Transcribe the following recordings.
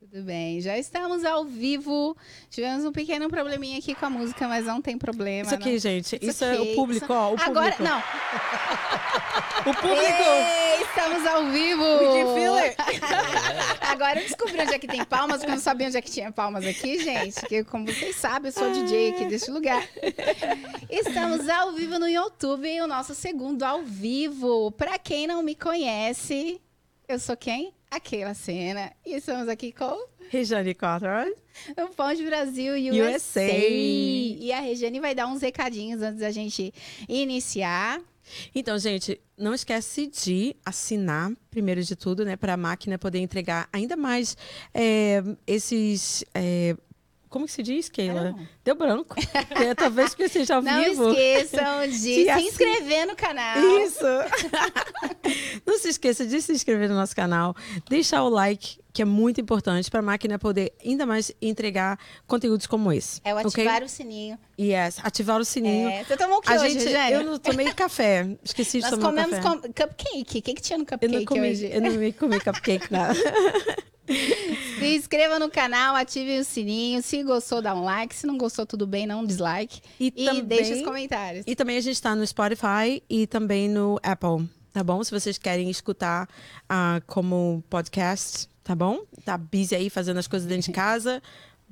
Tudo bem, já estamos ao vivo. Tivemos um pequeno probleminha aqui com a música, mas não tem problema. Isso aqui, não. gente, It's isso é okay. o público, Isso- ó, o público. Agora, não. O público! Ei, estamos ao vivo. Agora eu descobri onde é que tem palmas, porque eu não sabia onde é que tinha palmas aqui, gente. Que, como vocês sabem, eu sou DJ aqui deste lugar. Estamos ao vivo no YouTube, o nosso segundo ao vivo. Pra quem não me conhece, eu sou quem? Aquela cena. E estamos aqui com Rejane Carter. o Pão de Brasil USA. USA. E a Regiane vai dar uns recadinhos antes da gente iniciar. Então, gente, não esquece de assinar, primeiro de tudo, né, para a máquina poder entregar ainda mais é, esses. é, como que se diz, Keila? Não. Deu branco. É, talvez porque seja ao Não vivo. esqueçam de Se se assi- inscrever no canal. Isso! Não se esqueça de se inscrever no nosso canal, deixar o like, que é muito importante para a máquina poder ainda mais entregar conteúdos como esse. É o ativar o sininho. Yes, ativar o sininho. É, você tomou o que a hoje, gente, eu não tomei café. Esqueci de Nós tomar comemos café. com- cupcake. O que, que tinha no Eu cupcake não comi, hoje? eu não comi cupcake nada. Se inscreva no canal, ative o sininho. Se gostou, dá um like. Se não gostou, tudo bem, não dislike. E, E também, deixe os comentários. e também a gente está no Spotify e também no Apple, tá bom? Se vocês querem escutar ah, como podcast, tá bom? Tá busy aí fazendo as coisas dentro de casa,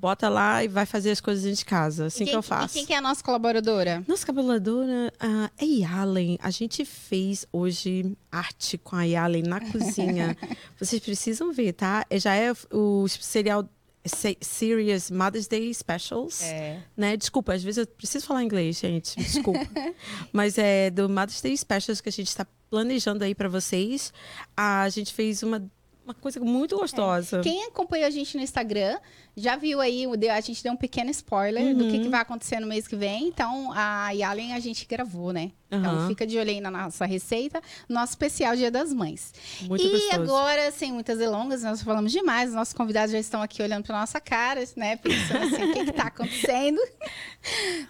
bota lá e vai fazer as coisas de casa, assim E quem, que eu E faço. quem que é a nossa colaboradora? Nossa cabeladora ah, é Yalen. A gente fez hoje arte com a Yalen na cozinha. Vocês precisam ver, tá? Já é o serial se- Serious Mother's Day Specials. É. Né? Desculpa, às vezes eu preciso falar inglês, gente. Desculpa. Mas é do Mother's Day Specials que a gente está planejando aí para vocês. A gente fez uma, uma coisa muito gostosa. Quem acompanha a gente no Instagram já viu aí, a gente deu um pequeno spoiler do Uhum. que, que vai acontecer no mês que vem. Então, a Yalen a gente gravou, né? Então, Aham. fica de olho aí na nossa receita, nosso especial Dia das Mães. Muito e gostoso. agora, sem muitas delongas, nós falamos demais. Os nossos convidados já estão aqui olhando para nossa cara, né? Pensando assim, o que está acontecendo.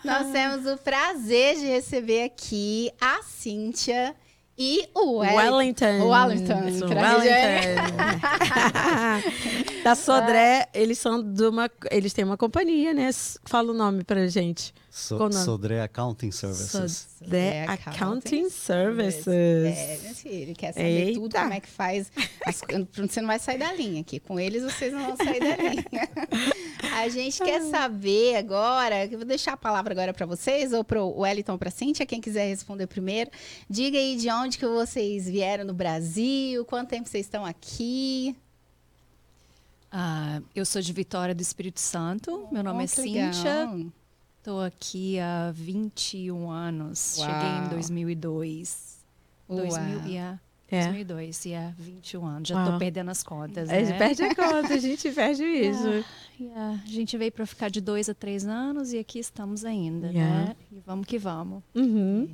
Nós temos o prazer de receber aqui a Cíntia e o Wellington. Wellington. O Wellington, pra Wellington. da Sodré, eles são de uma. Eles têm uma companhia, né? Fala o nome pra gente. So? Sodré Accounting Services. Sodré Accounting Services. É, meu filho, quer saber tudo, Eita. como é que faz. as Você não vai sair da linha aqui. Com eles, vocês não vão sair da linha. A gente quer saber agora, eu vou deixar a palavra agora para vocês, ou para o Wellington ou para a Cíntia, quem quiser responder primeiro. Diga aí de onde que vocês vieram no Brasil, quanto tempo vocês estão aqui. Ah, eu sou de Vitória do Espírito Santo. Meu nome Oh, é que legal. Estou aqui há 21 anos. Cheguei Uau. em 2002. 2000, Uau. yeah, É. 2002, yeah, 21 anos. Já estou perdendo as contas, A gente né? perde a conta, a gente perde isso. Yeah, A gente veio para ficar de dois a três anos e aqui estamos ainda, Yeah. né? E vamos que vamos. Uhum.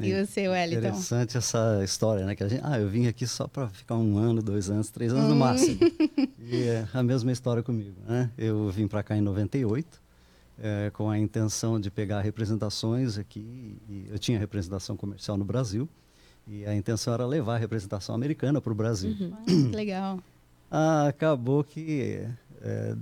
E você, Wellington? Interessante essa história, né? Que a gente, ah, eu vim aqui só para ficar um ano, dois anos, três anos no Hum. máximo. e é a mesma história comigo, né? Eu vim para cá em 98, é, com a intenção de pegar representações aqui. Eu tinha representação comercial no Brasil. E a intenção era levar a representação americana para o Brasil. Uhum. Ah, que legal. Ah, acabou que é,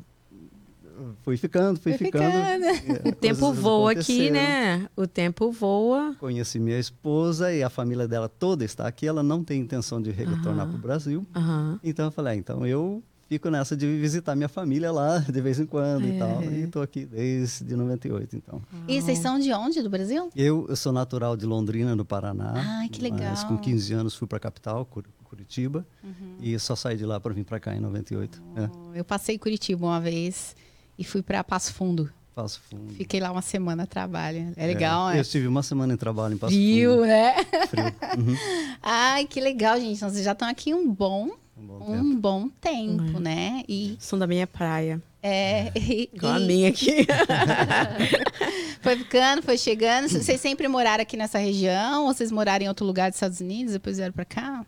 fui ficando, fui Foi ficando. ficando. é, O tempo voa aqui, né? O tempo voa. Conheci minha esposa e a família dela toda está aqui. Ela não tem intenção de retornar Aham. para o Brasil. Aham. Então eu falei, ah, então eu fico nessa de visitar minha família lá de vez em quando É. e tal. E estou aqui desde 98, então. E vocês são de onde, do Brasil? Eu, eu sou natural de Londrina, no Paraná. Ai, que legal. Mas com 15 anos fui para a capital, Cur- Curitiba. Uhum. E só saí de lá para vir para cá em 98. É, Eu passei Curitiba uma vez e fui para Passo Fundo. Passo Fundo. Fiquei lá uma semana a trabalho. É legal, Eu né? estive uma semana em trabalho em Passo Viu, Fundo. né? Frio. Uhum. Ai, que legal, gente. Então, vocês já estão aqui um bom, Um bom tempo. um bom tempo, Uhum. né? E, São da minha praia. é, e- Igual a e minha aqui. foi ficando, foi chegando. Vocês sempre moraram aqui nessa região? Ou vocês moraram em outro lugar dos Estados Unidos depois vieram para cá?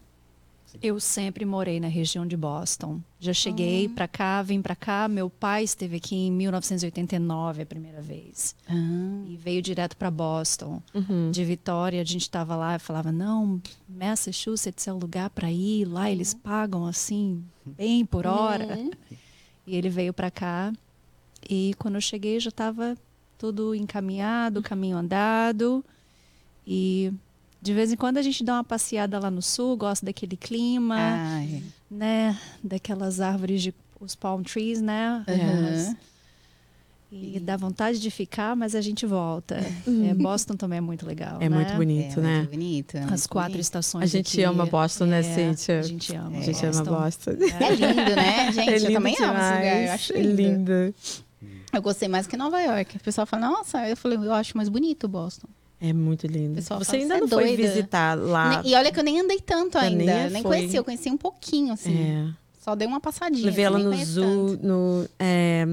Eu sempre morei na região de Boston. Já cheguei para cá, vim para cá. Meu pai esteve aqui em 1989 a primeira vez. E veio direto para Boston. Uhum. De Vitória, a gente estava lá e falava: não, Massachusetts é o lugar para ir. Lá eles pagam assim, bem por hora. Uhum. E ele veio para cá e quando eu cheguei já estava tudo encaminhado, caminho andado. E de vez em quando a gente dá uma passeada lá no sul, gosta daquele clima, Ai. né? Daquelas árvores de os palm trees, né? Uhum. E dá vontade de ficar, mas a gente volta. É, Boston também é muito legal. É né? muito bonito, é né? Muito bonito. é As muito quatro bonito. estações. A gente aqui. ama Boston, né, É, Cíntia? A gente ama. A gente ama Boston. É lindo, né, gente? É eu lindo também amo esse lugar. Eu demais, acho é lindo. lindo. Eu gostei mais que Nova York. O pessoal fala, nossa, eu falei, eu acho mais bonito Boston. É muito lindo. Você fala, ainda "Você é não foi doida?" visitar lá? E olha que eu nem andei tanto Eu ainda. nem Nem, conheci, eu conheci um pouquinho, assim. É. Só dei uma passadinha. Levei assim, ela no Zoo, tanto. no, é,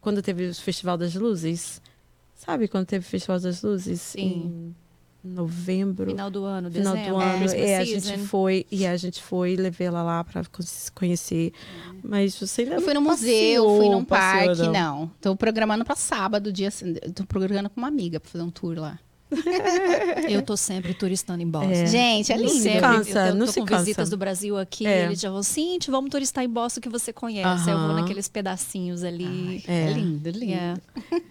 quando teve o Festival das Luzes. Sabe quando teve o Festival das Luzes? Sim. Em novembro. Final do ano, final dezembro, do ano. Christmas É, a gente foi e a gente foi, levei ela lá para conhecer. Mas você ainda Eu fui não no museu, passeou, fui num passeou, parque, não. Tô programando pra sábado, dia. Tô programando com uma amiga pra fazer um tour lá. Eu tô sempre turistando em Boston. É. Gente, é lindo. se Sempre, cansa, eu tô, não tô se com cansa. visitas do Brasil aqui, É. eles já vão, Cintia, vamos turistar em Boston que você conhece. Eu vou naqueles pedacinhos ali. É. É. lindo, lindo. É.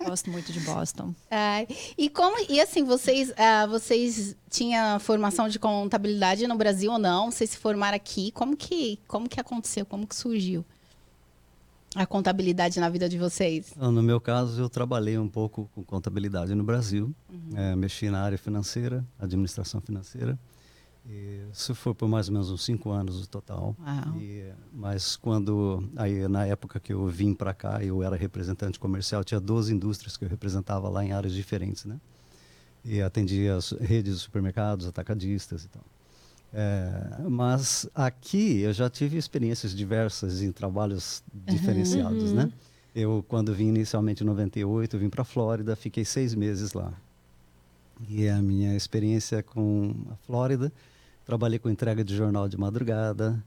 Gosto muito de Boston. Ai, e como e assim vocês ah, vocês tinham formação de contabilidade no Brasil ou não? Vocês se formaram aqui? Como que como que aconteceu? Como que surgiu a contabilidade na vida de vocês? Ah, No meu caso, eu trabalhei um pouco com contabilidade no Brasil, Uhum. eh, mexi na área financeira, administração financeira. E isso foi por mais ou menos uns cinco anos no total. E, mas quando, aí, na época que eu vim para cá, eu era representante comercial, tinha 12 indústrias que eu representava lá em áreas diferentes, né? E atendia as redes de supermercados, atacadistas e tal. É, mas aqui eu já tive experiências diversas em trabalhos diferenciados, né? Eu, quando vim inicialmente em 98, eu vim para a Flórida, fiquei seis meses lá. E a minha experiência com a Flórida, trabalhei com entrega de jornal de madrugada,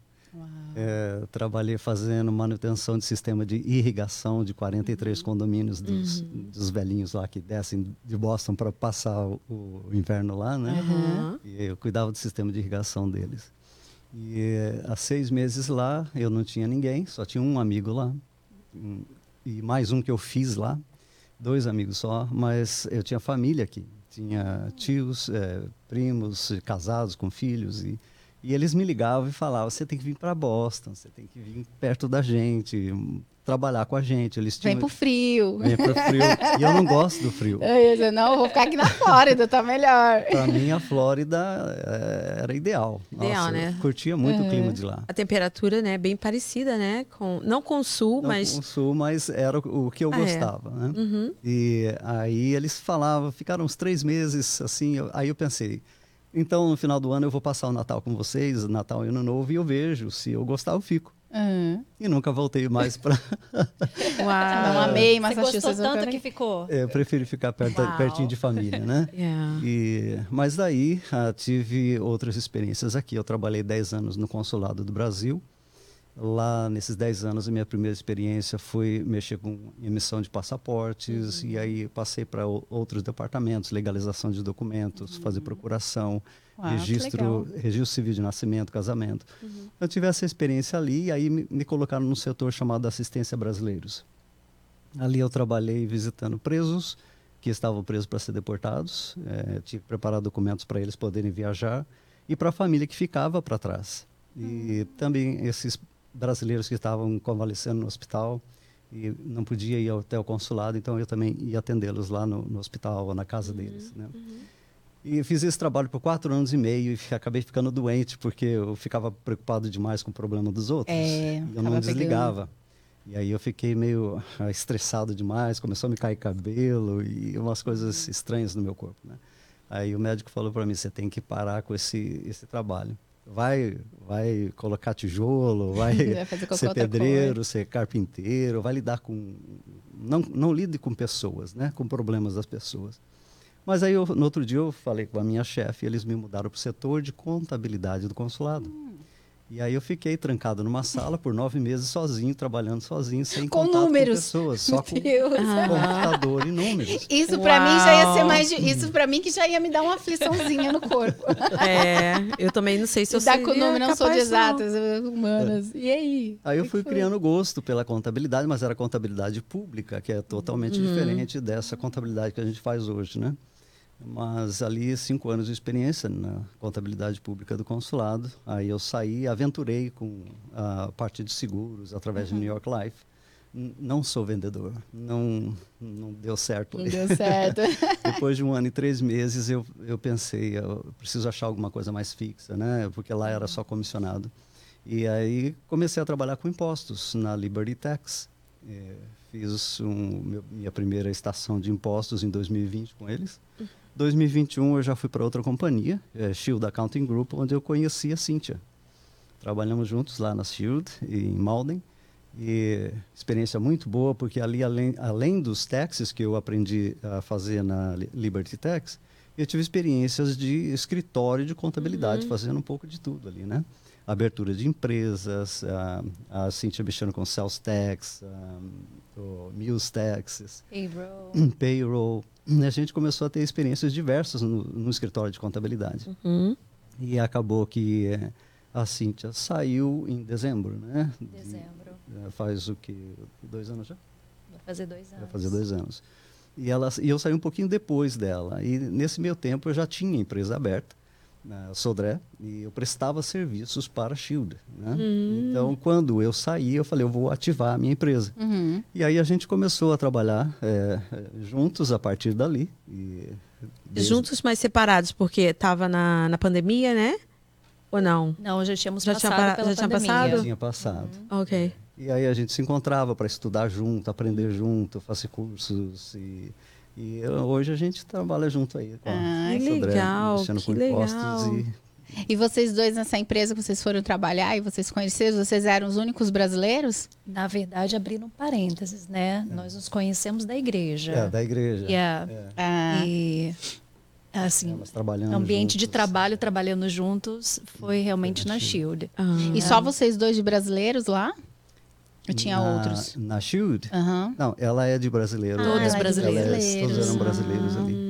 é, trabalhei fazendo manutenção de sistema de irrigação de 43 condomínios dos, dos velhinhos lá que descem de Boston para passar o, o inverno lá, né? Aham. E eu cuidava do sistema de irrigação deles. E eh, há seis meses lá, eu não tinha ninguém, só tinha um amigo lá. Hum, E mais um que eu fiz lá, dois amigos só, mas eu tinha família aqui. Tinha tios, eh, primos, casados com filhos. E, e eles me ligavam e falavam: você tem que vir para Boston, você tem que vir perto da gente, trabalhar com a gente. Eles Vem tinham, pro frio. Vem pro frio. E eu não gosto do frio. Eu ia dizer, não, eu vou ficar aqui na Flórida, tá melhor. Para mim, a Flórida eh, era ideal. Ideal, Nossa, né? Eu curtia muito o clima de lá. A temperatura, né, bem parecida, né? Com, não com o sul, Não mas. com o sul, mas era o, que eu Ah, é. gostava, né? Uhum. E aí eles falavam, ficaram uns três meses assim. eu- aí eu pensei, então no final do ano eu vou passar o Natal com vocês, Natal e Ano Novo, e eu vejo. Se eu gostar, eu fico. Uhum. E nunca voltei mais para. Não Uau. amei Você Massachusetts. gostou tanto quero que ficou? eu prefiro ficar perto, pertinho de família, né? Yeah. E, mas daí ah, tive outras experiências aqui. Eu trabalhei 10 anos no Consulado do Brasil. Lá, nesses 10 anos, a minha primeira experiência foi mexer com emissão de passaportes. E aí passei para outros departamentos, legalização de documentos, fazer procuração, Uau, que registro, registro civil de nascimento, casamento. Eu tive essa experiência ali e aí me, me colocaram num setor chamado Assistência Brasileiros. Ali eu trabalhei visitando presos que estavam presos para ser deportados. Eh, tinha que preparar documentos para eles poderem viajar e para a família que ficava para trás. E também esses brasileiros que estavam convalescendo no hospital e não podia ir até o consulado, então eu também ia atendê-los lá no, no hospital ou na casa deles. Né? E fiz esse trabalho por quatro anos e meio e acabei ficando doente porque eu ficava preocupado demais com o problema dos outros. É, eu não pegando. desligava. E aí eu fiquei meio ah, estressado demais, começou a me cair cabelo e umas coisas estranhas no meu corpo, né? Aí o médico falou para mim, você tem que parar com esse esse trabalho. Vai, vai colocar tijolo, vai, Vai ser pedreiro, ser carpinteiro, vai lidar com não não lide com pessoas, né? Com problemas das pessoas. Mas aí eu, no outro dia eu falei com a minha chefe, e eles me mudaram para o setor de contabilidade do consulado. E aí eu fiquei trancado numa sala por nove meses sozinho, trabalhando sozinho, sem Com contato números. com pessoas, só com Deus. computador e números. Isso pra mim já ia ser mais. de- Isso pra mim que já ia me dar uma afliçãozinha no corpo. É, eu também não sei se eu seria com número, não sou de não. exatas, eu- humanas. E aí? Aí eu fui foi? criando gosto pela contabilidade, mas era contabilidade pública, que é totalmente Uhum. diferente dessa contabilidade que a gente faz hoje, né? Mas ali, cinco anos de experiência na contabilidade pública do consulado. Aí eu saí, aventurei com a parte de seguros através Uhum. de New York Life. N- Não sou vendedor, não, não deu certo. Não deu certo. Depois de um ano e três meses, eu, eu pensei, eu preciso achar alguma coisa mais fixa, né? Porque lá era só comissionado. E aí comecei a trabalhar com impostos na Liberty Tax. Eh, fiz um, meu- minha primeira estação de impostos em 2020 com eles. 2021 eu já fui para outra companhia, eh, Shield Accounting Group, onde eu conheci a Cíntia. Trabalhamos juntos lá na Shield, em Malden. E experiência muito boa, porque ali, além, além dos taxes que eu aprendi a fazer na Li- Liberty Tax, eu tive experiências de escritório de contabilidade, fazendo um pouco de tudo ali, né? Abertura de empresas, a, a Cintia mexendo com sales tax, o meals taxes, Payroll. payroll. A gente começou a ter experiências diversas no, no escritório de contabilidade. Uhum. E acabou que eh, a Cíntia saiu em dezembro, né? De- Dezembro. eh, faz o que? Dois anos já? Vai fazer dois anos. Vai fazer dois anos. E, ela, e eu saí um pouquinho depois dela. E nesse meio tempo eu já tinha empresa aberta, na Sodré, e eu prestava serviços para a Shield. Né? Então, quando eu saí, eu falei, eu vou ativar a minha empresa. Uhum. E aí a gente começou a trabalhar eh, juntos a partir dali. E desde- Juntos, mas separados, porque estava na, na pandemia, né? Ou não? Não, já tínhamos Já tinha passado para- pela já tinha pandemia. passado? Tinha passado. Ok. E aí a gente se encontrava para estudar junto, aprender junto, fazer cursos. E, e eh, hoje a gente trabalha junto aí com a Ah, Sodré, legal, mexendo com impostos legal. e E vocês dois nessa empresa que vocês foram trabalhar e vocês conheceram, vocês eram os únicos brasileiros? Na verdade, abrindo um parênteses, né? Nós nos conhecemos da igreja. é, da igreja. Yeah. É, Ah, E, assim, é, ambiente de juntos. trabalho, trabalhando juntos, foi realmente na Shield. Ah. E só vocês dois de brasileiros lá? Ou tinha na, outros? Na Shield? Aham. Não, ela é de brasileiro. Ah, Todos ela é brasileiros. É- todos eram brasileiros Ah. ali.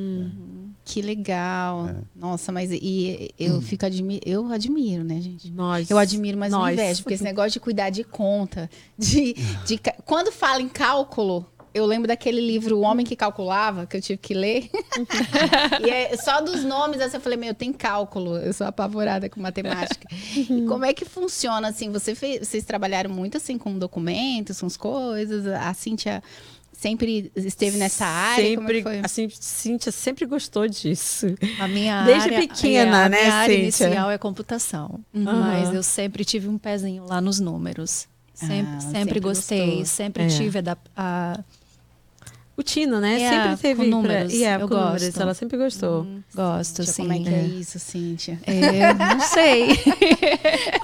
Que legal. É. Nossa, mas e eu fico admi eu admiro, né, gente? Nós. Eu admiro, mas não invejo, porque esse negócio de cuidar de conta, de, de quando fala em cálculo, eu lembro daquele livro O Homem que Calculava, que eu tive que ler. e é só dos nomes, assim, eu falei, meu, tem cálculo, eu sou apavorada com matemática. e como é que funciona, assim, você fez, vocês trabalharam muito, assim, com documentos, com as coisas, a Cíntia sempre esteve nessa área, como é que Sempre, foi? assim, Cíntia sempre gostou disso. A minha Desde área, pequena, é, a né, minha área Cíntia? inicial é computação, mas eu sempre tive um pezinho lá nos números. Sempre, Ah, sempre, sempre gostei, gostou. sempre É. tive a, a O Tino, né? É, sempre teve. com números, Pra... Yeah, eu com números. gosto. Ela sempre gostou. gosto, Cíntia, assim. como é que é isso, Cíntia? É, não sei.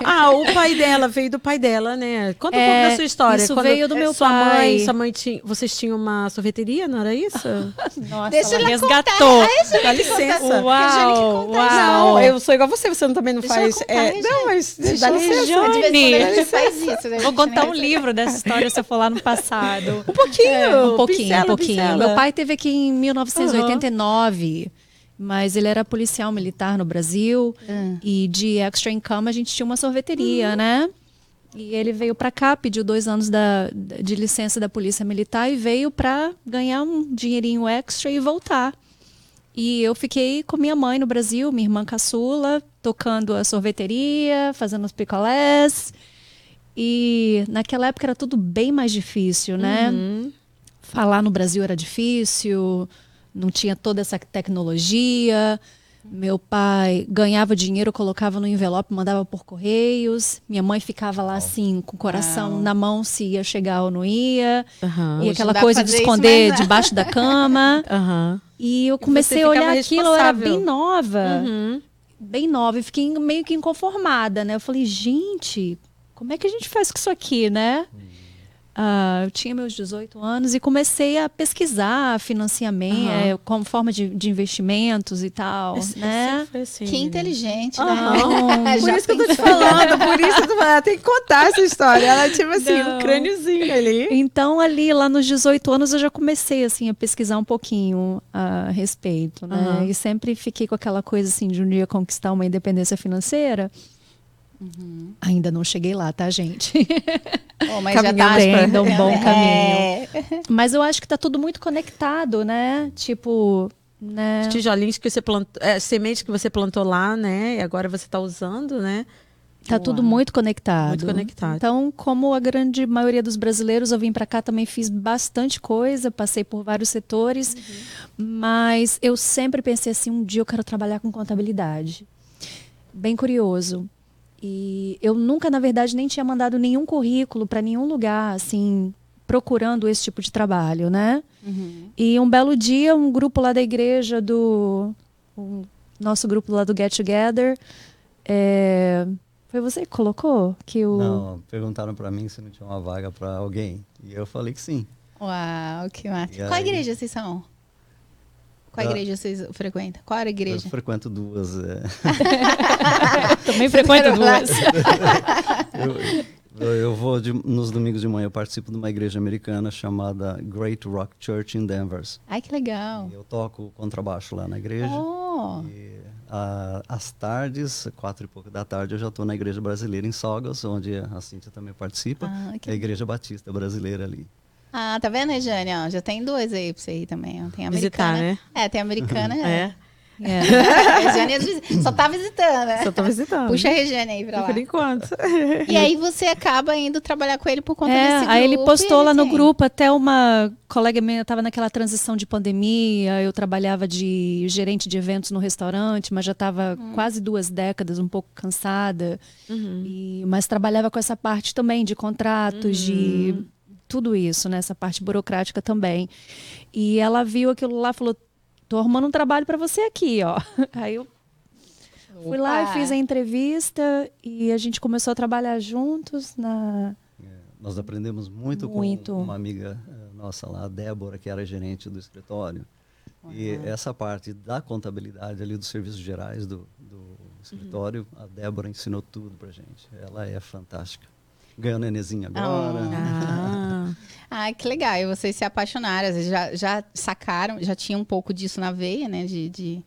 Ah, o pai dela veio do pai dela, né? Conta um É, pouco da sua história. isso Quando veio do meu sua pai. Mãe, sua mãe tinha. Vocês tinham uma sorveteria, não era isso? Nossa, Deixa ela ela resgatou. Dá licença. Uau, contar Não, uau. eu sou igual você, você não- também não Deixa faz. contar, é, não, mas Deixa dá licença. contar. Quando a gente Johnny. faz isso, né? Vou contar um A gente livro dessa história se eu for lá no passado. Um pouquinho, É, um pouquinho, um pouquinho. Meu pai teve aqui em 1989, mas ele era policial militar no Brasil Hum. e de extra income a gente tinha uma sorveteria, né? E ele veio para cá, pediu dois anos da, de licença da polícia militar e veio para ganhar um dinheirinho extra e voltar. E eu fiquei com minha mãe no Brasil, minha irmã caçula, tocando a sorveteria, fazendo os picolés. E naquela época era tudo bem mais difícil, né? Uhum. Falar no Brasil era difícil, não tinha toda essa tecnologia. Meu pai ganhava dinheiro, colocava no envelope, mandava por correios. Minha mãe ficava lá assim, com o coração Uau. na mão, se ia chegar ou não ia. Aham. E aquela não coisa de isso, esconder mas- debaixo da cama. Aham. E eu comecei a ficava olhar aquilo, eu era bem nova. Uhum. Bem nova. E fiquei meio que inconformada, né? Eu falei, gente, como é que a gente faz com isso aqui, né? Ah, eu tinha meus 18 anos e comecei a pesquisar financiamento, é, como forma de, de investimentos e tal, Esse- né? esse foi assim, Que né? inteligente, né? Por Já isso que eu tô te falando, por isso que eu tô falando. Tem que contar essa história. Ela, tipo assim, Não. um crâniozinho ali. Então, ali, lá nos 18 anos, eu já comecei, assim, a pesquisar um pouquinho a respeito, né? Aham. E sempre fiquei com aquela coisa, assim, de um dia conquistar uma independência financeira. Uhum. Ainda não cheguei lá, tá, gente? Oh, mas já Caminhando tá ainda um bom É. Mas eu acho que tá tudo muito conectado, né? Tipo, né? Os tijolinhos que você plantou, é, sementes que você plantou lá, né? E agora você tá usando, né? Tá tudo Uau. muito conectado. Muito conectado. Então, como a grande maioria dos brasileiros, eu vim para cá também fiz bastante coisa, passei por vários setores, mas eu sempre pensei assim, um dia eu quero trabalhar com contabilidade. Bem curioso. E eu nunca, na verdade, nem tinha mandado nenhum currículo para nenhum lugar, assim, procurando esse tipo de trabalho, né? Uhum. E um belo dia, um grupo lá da igreja do. o nosso grupo lá do Get Together. é, foi você que colocou? Que o. Não, perguntaram para mim se não tinha uma vaga para alguém. E eu falei que sim. Uau, que massa. Qual aí? igreja vocês são? Qual Ah. igreja vocês frequentam? Qual era a igreja? Eu frequento duas. é. Também frequento duas. eu, eu- eu vou de- nos domingos de manhã, eu participo de uma igreja americana chamada Great Rock Church in Denver. Ai, que legal. E eu toco contrabaixo lá na igreja. Oh, E ah, às tardes, quatro e pouco da tarde, eu já estou na igreja brasileira em Saugas, onde a Cíntia também participa. ah, É a igreja batista brasileira ali. Ah, tá vendo, Rejane? Ó, já tem dois aí pra você ir também. ó. Tem a Visitar, americana. né? É, tem a americana. É. É. Às vezes só tá visitando, né? Só tô visitando. Puxa a Rejane aí pra lá. Por enquanto. E aí você acaba indo trabalhar com ele por conta É, desse aí ele grupo, postou lá no tem. grupo, até uma colega minha estava naquela transição de pandemia, eu trabalhava de gerente de eventos no restaurante, mas já estava Hum. quase duas décadas, um pouco cansada, Uhum. e, mas trabalhava com essa parte também de contratos, de tudo isso, né? Essa parte burocrática também. E ela viu aquilo lá falou, tô arrumando um trabalho para você aqui, ó. Aí eu fui lá Opa. e fiz a entrevista e a gente começou a trabalhar juntos na... Nós aprendemos muito, Muito. com uma amiga eh, nossa lá, a Débora, que era gerente do escritório. E essa parte da contabilidade ali dos serviços gerais do, do escritório, a Débora ensinou tudo pra gente. Ela é fantástica. Ganhou nenenzinho agora. Ah. Ah, que legal. E vocês se apaixonaram, às vezes já, já sacaram, já tinha um pouco disso na veia, né? De, de,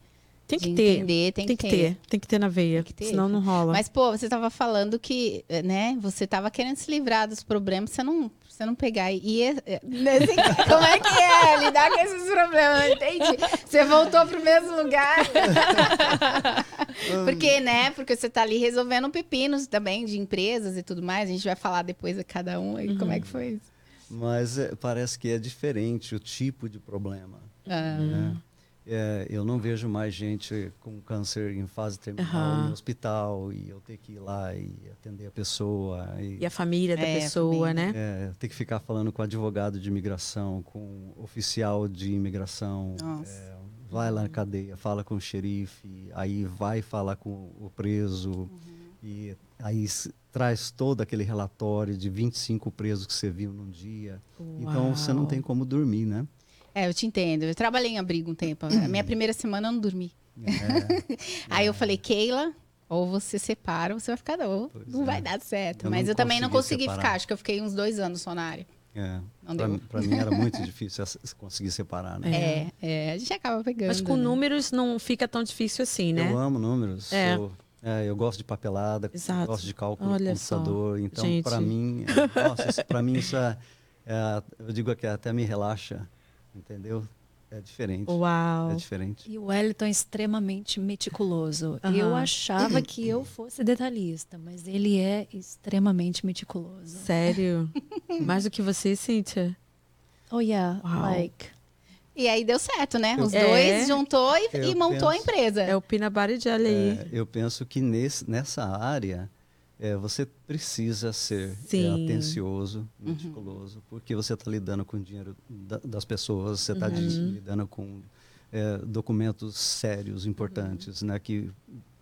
Tem de que ter. entender, tem, Tem que ter. Tem que ter na veia. Tem que ter. Senão não rola. Mas, pô, você estava falando que, eh, né, você estava querendo se livrar dos problemas, você não, você não pegar e... e nesse- como é que é lidar com esses problemas? Não entendi. Você voltou pro mesmo lugar. Porque, né, porque você tá ali resolvendo pepinos também de empresas e tudo mais. A gente vai falar depois de cada um aí como é que foi isso. Mas eh, parece que é diferente o tipo de problema. Ah, né? É, eu não vejo mais gente com câncer em fase terminal Aham. no hospital e eu ter que ir lá e atender a pessoa. E, E a família da É, pessoa, família. né? é, ter que ficar falando com advogado de imigração, com oficial de imigração. Nossa. é, vai lá na cadeia, fala com o xerife, aí vai falar com o preso. Uhum. E aí traz todo aquele relatório de 25 presos que você viu num dia. Então você não Uau. tem como dormir, né? É, eu te entendo. Eu trabalhei em abrigo um tempo. A minha primeira semana eu não dormi. É, Aí eu falei, Keila, ou você separa ou você vai ficar, ou Pois não é. vai dar certo. Eu Mas eu também não consegui separar. ficar. Acho que eu fiquei uns dois anos só na área. é. Deu. mim- era muito difícil conseguir separar, né? É, é, a gente acaba pegando. Mas com né? números não fica tão difícil assim, né? Eu amo números. É. Eu, é, eu gosto de papelada, Exato. gosto de cálculo Olha no só, computador. Então, para mim, é, nossa, pra mim isso é, é- eu digo que até me relaxa, entendeu? É diferente. Uau. É diferente. E o Wellington é extremamente meticuloso. Aham. Eu achava que eu fosse detalhista, mas ele é extremamente meticuloso. Sério? Mais do que você, Cíntia? Oh yeah, Uau. like. E aí deu certo, né? Os É. dois juntou e, e montou a penso- empresa. É o butter jelly aí. É, eu penso que nesse, nessa área é, você precisa ser é, atencioso, meticuloso, porque você está lidando com o dinheiro da- das pessoas, você está Uhum. lidando com é, documentos sérios, importantes, né? Que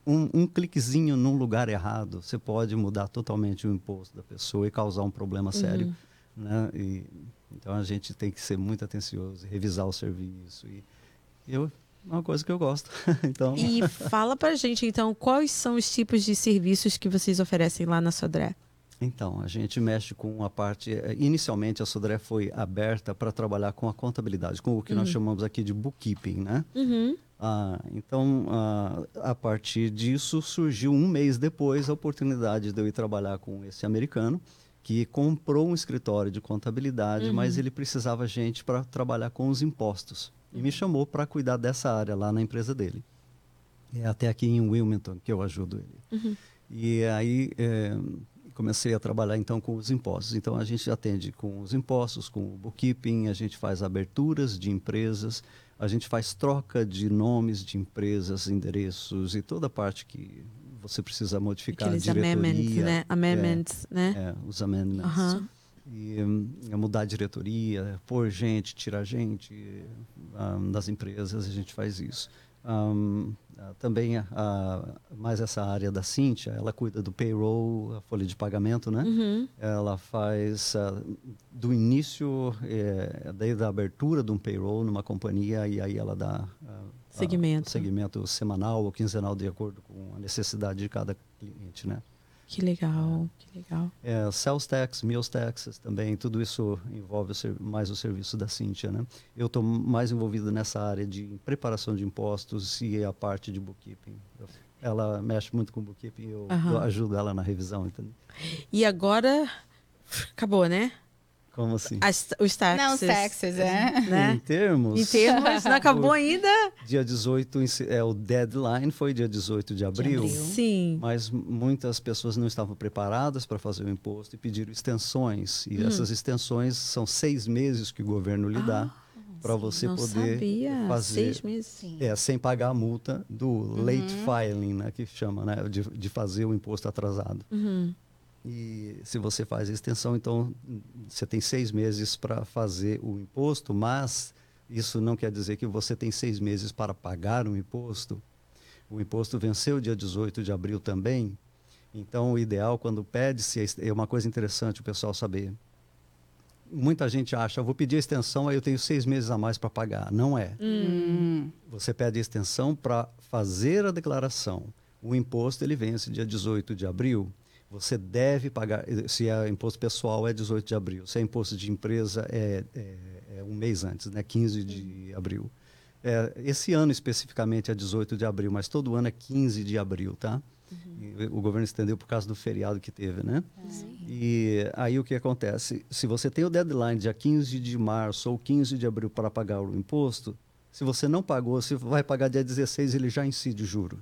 um, um cliquezinho num lugar errado, você pode mudar totalmente o imposto da pessoa e causar um problema sério né? E, então a gente tem que ser muito atencioso, revisar o serviço e eu uma coisa que eu gosto. então E fala pra gente, então, quais são os tipos de serviços que vocês oferecem lá na Sodré? Então, a gente mexe com a parte. eh, Inicialmente, a Sodré foi aberta para trabalhar com a contabilidade, com o que nós chamamos aqui de bookkeeping, né? Uhum. Ah, então, ah, a partir disso, surgiu um mês depois a oportunidade de eu ir trabalhar com esse americano, que comprou um escritório de contabilidade, mas ele precisava gente para trabalhar com os impostos. E me chamou para cuidar dessa área lá na empresa dele. É até aqui em Wilmington que eu ajudo ele. E aí eh, comecei a trabalhar então com os impostos. Então a gente atende com os impostos, com o bookkeeping, a gente faz aberturas de empresas, a gente faz troca de nomes de empresas, endereços e toda a parte que você precisa modificar Aqueles a diretoria. amendments, né? Amendments, né? É, os amendments. Aham. E é mudar a diretoria, pôr gente, tirar gente hum, das empresas, a gente faz isso. Hum, ah, também a, a- mais essa área da Cíntia, ela cuida do payroll, a folha de pagamento, né? Uhum. Ela faz ah, do início, eh, desde a abertura de um payroll numa companhia, e aí ela dá ah, ah, Segmento. segmento semanal ou quinzenal, de acordo com a necessidade de cada cliente, né? Que legal, que legal. É, sales tax, meals taxes também, tudo isso envolve o mais o serviço da Cíntia, né? Eu estou mais envolvido nessa área de preparação de impostos e a parte de bookkeeping. Ela mexe muito com bookkeeping, eu, Aham. eu ajudo ela na revisão, entendeu? E agora, acabou, né? Como assim? As- os taxes. Não, os taxes, é. Em Né? termos, Em termos, não acabou ainda? dia 18, enci- é, o deadline foi dia 18 de abril, abril. Sim. mas muitas pessoas não estavam preparadas para fazer o imposto e pediram extensões. E essas extensões são seis meses que o governo lhe dá para você não poder sabia. fazer Seis meses. Sim. É, sem pagar a multa do late filing, né, que chama, né, de, de fazer o imposto atrasado. Uhum. E se você faz a extensão, então você tem seis meses para fazer o imposto, mas isso não quer dizer que você tem seis meses para pagar o imposto. O imposto venceu dia 18 de abril também. Então, o ideal, quando pede-se, ex- é uma coisa interessante o pessoal saber. Muita gente acha, eu vou pedir a extensão, aí eu tenho seis meses a mais para pagar. Não é. Hum. Você pede a extensão para fazer a declaração. O imposto ele vence dia 18 de abril. Você deve pagar, se é imposto pessoal é 18 de abril, se é imposto de empresa é, é- é um mês antes, né? 15 de abril. É, esse ano especificamente é 18 de abril, mas todo ano é 15 de abril, tá? E o governo estendeu por causa do feriado que teve, né? E aí o que acontece? Se você tem o deadline dia 15 de março ou 15 de abril para pagar o imposto, se você não pagou, você vai pagar dia 16, ele já incide o juro.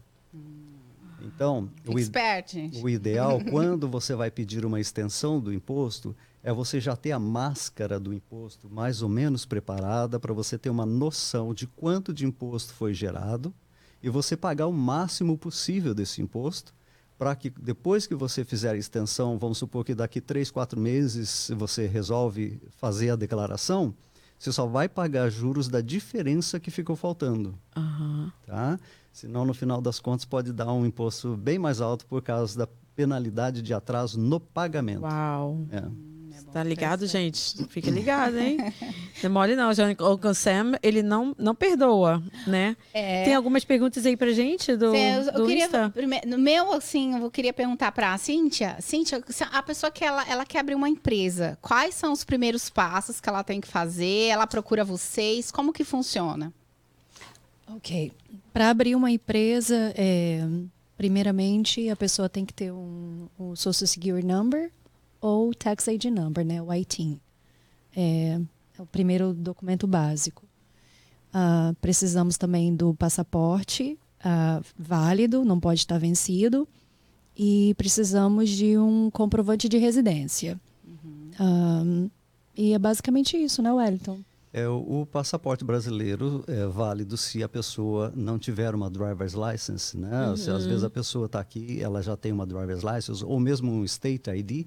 Então, o, o ideal, quando você vai pedir uma extensão do imposto, é você já ter a máscara do imposto mais ou menos preparada para você ter uma noção de quanto de imposto foi gerado e você pagar o máximo possível desse imposto para que depois que você fizer a extensão, vamos supor que daqui três, quatro meses você resolve fazer a declaração, você só vai pagar juros da diferença que ficou faltando Aham. tá? Senão, no final das contas, pode dar um imposto bem mais alto por causa da penalidade de atraso no pagamento. Uau. É. Tá ligado, gente? Fica ligado, hein? Não é mole não, John. O Sam, ele não, não perdoa, né? É. Tem algumas perguntas aí pra gente do, Cê- eu, eu do queria, Insta? no meu, assim, eu queria perguntar pra Cíntia. Cíntia, a pessoa que ela, ela quer abrir uma empresa, quais são os primeiros passos que ela tem que fazer? Ela procura vocês? Como que funciona? Ok. Para abrir uma empresa, é, primeiramente a pessoa tem que ter um, um Social Security Number ou Tax ID Number, né? O ITIN. É, é o primeiro documento básico. Ah, precisamos também do passaporte ah, válido, não pode estar vencido. E precisamos de um comprovante de residência. Ah, e é basicamente isso, né, Wellington? É, o, o passaporte brasileiro é válido se a pessoa não tiver uma driver's license, né? Se às vezes a pessoa está aqui, ela já tem uma driver's license ou mesmo um state ID,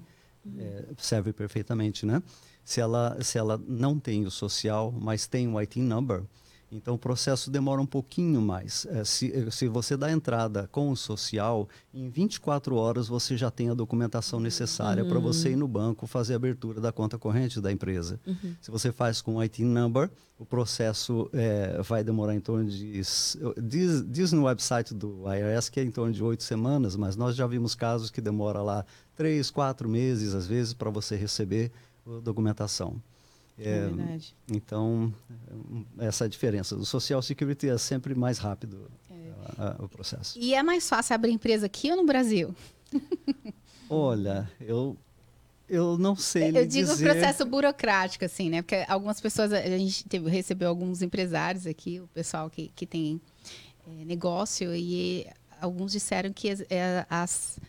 é, serve perfeitamente, né? Se ela, se ela não tem o social, mas tem o IT number, Então o processo demora um pouquinho mais. É, se, eh, se você dá entrada com o social, em 24 horas você já tem a documentação necessária para você ir no banco fazer a abertura da conta corrente da empresa. Se você faz com o IT number, o processo é, vai demorar em torno de. Diz, diz no website do IRS que é em torno de oito semanas, mas nós já vimos casos que demora lá três, quatro meses, às vezes, para você receber a documentação. É, verdade. Então, essa é a diferença. O Social Security é sempre mais rápido a- a- o processo. E é mais fácil abrir empresa aqui ou no Brasil? Olha, eu, eu não sei Eu digo dizer... processo burocrático, assim, né? Porque algumas pessoas, a gente teve, recebeu alguns empresários aqui, o pessoal que, que tem é, negócio, e alguns disseram que as, é, as-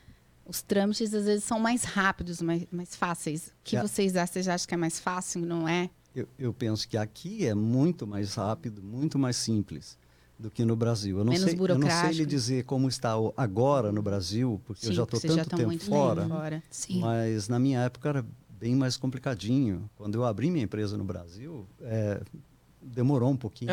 os trâmites às vezes são mais rápidos, mais, mais fáceis. O que É. vocês acham? Vocês acham que é mais fácil, não é? Eu, eu penso que aqui é muito mais rápido, muito mais simples do que no Brasil. Eu não, Menos sei, eu não sei lhe dizer como está agora no Brasil, porque eu já estou tanto estão tempo fora. fora. Sim. Mas na minha época era bem mais complicadinho. Quando eu abri minha empresa no Brasil, é, demorou um pouquinho,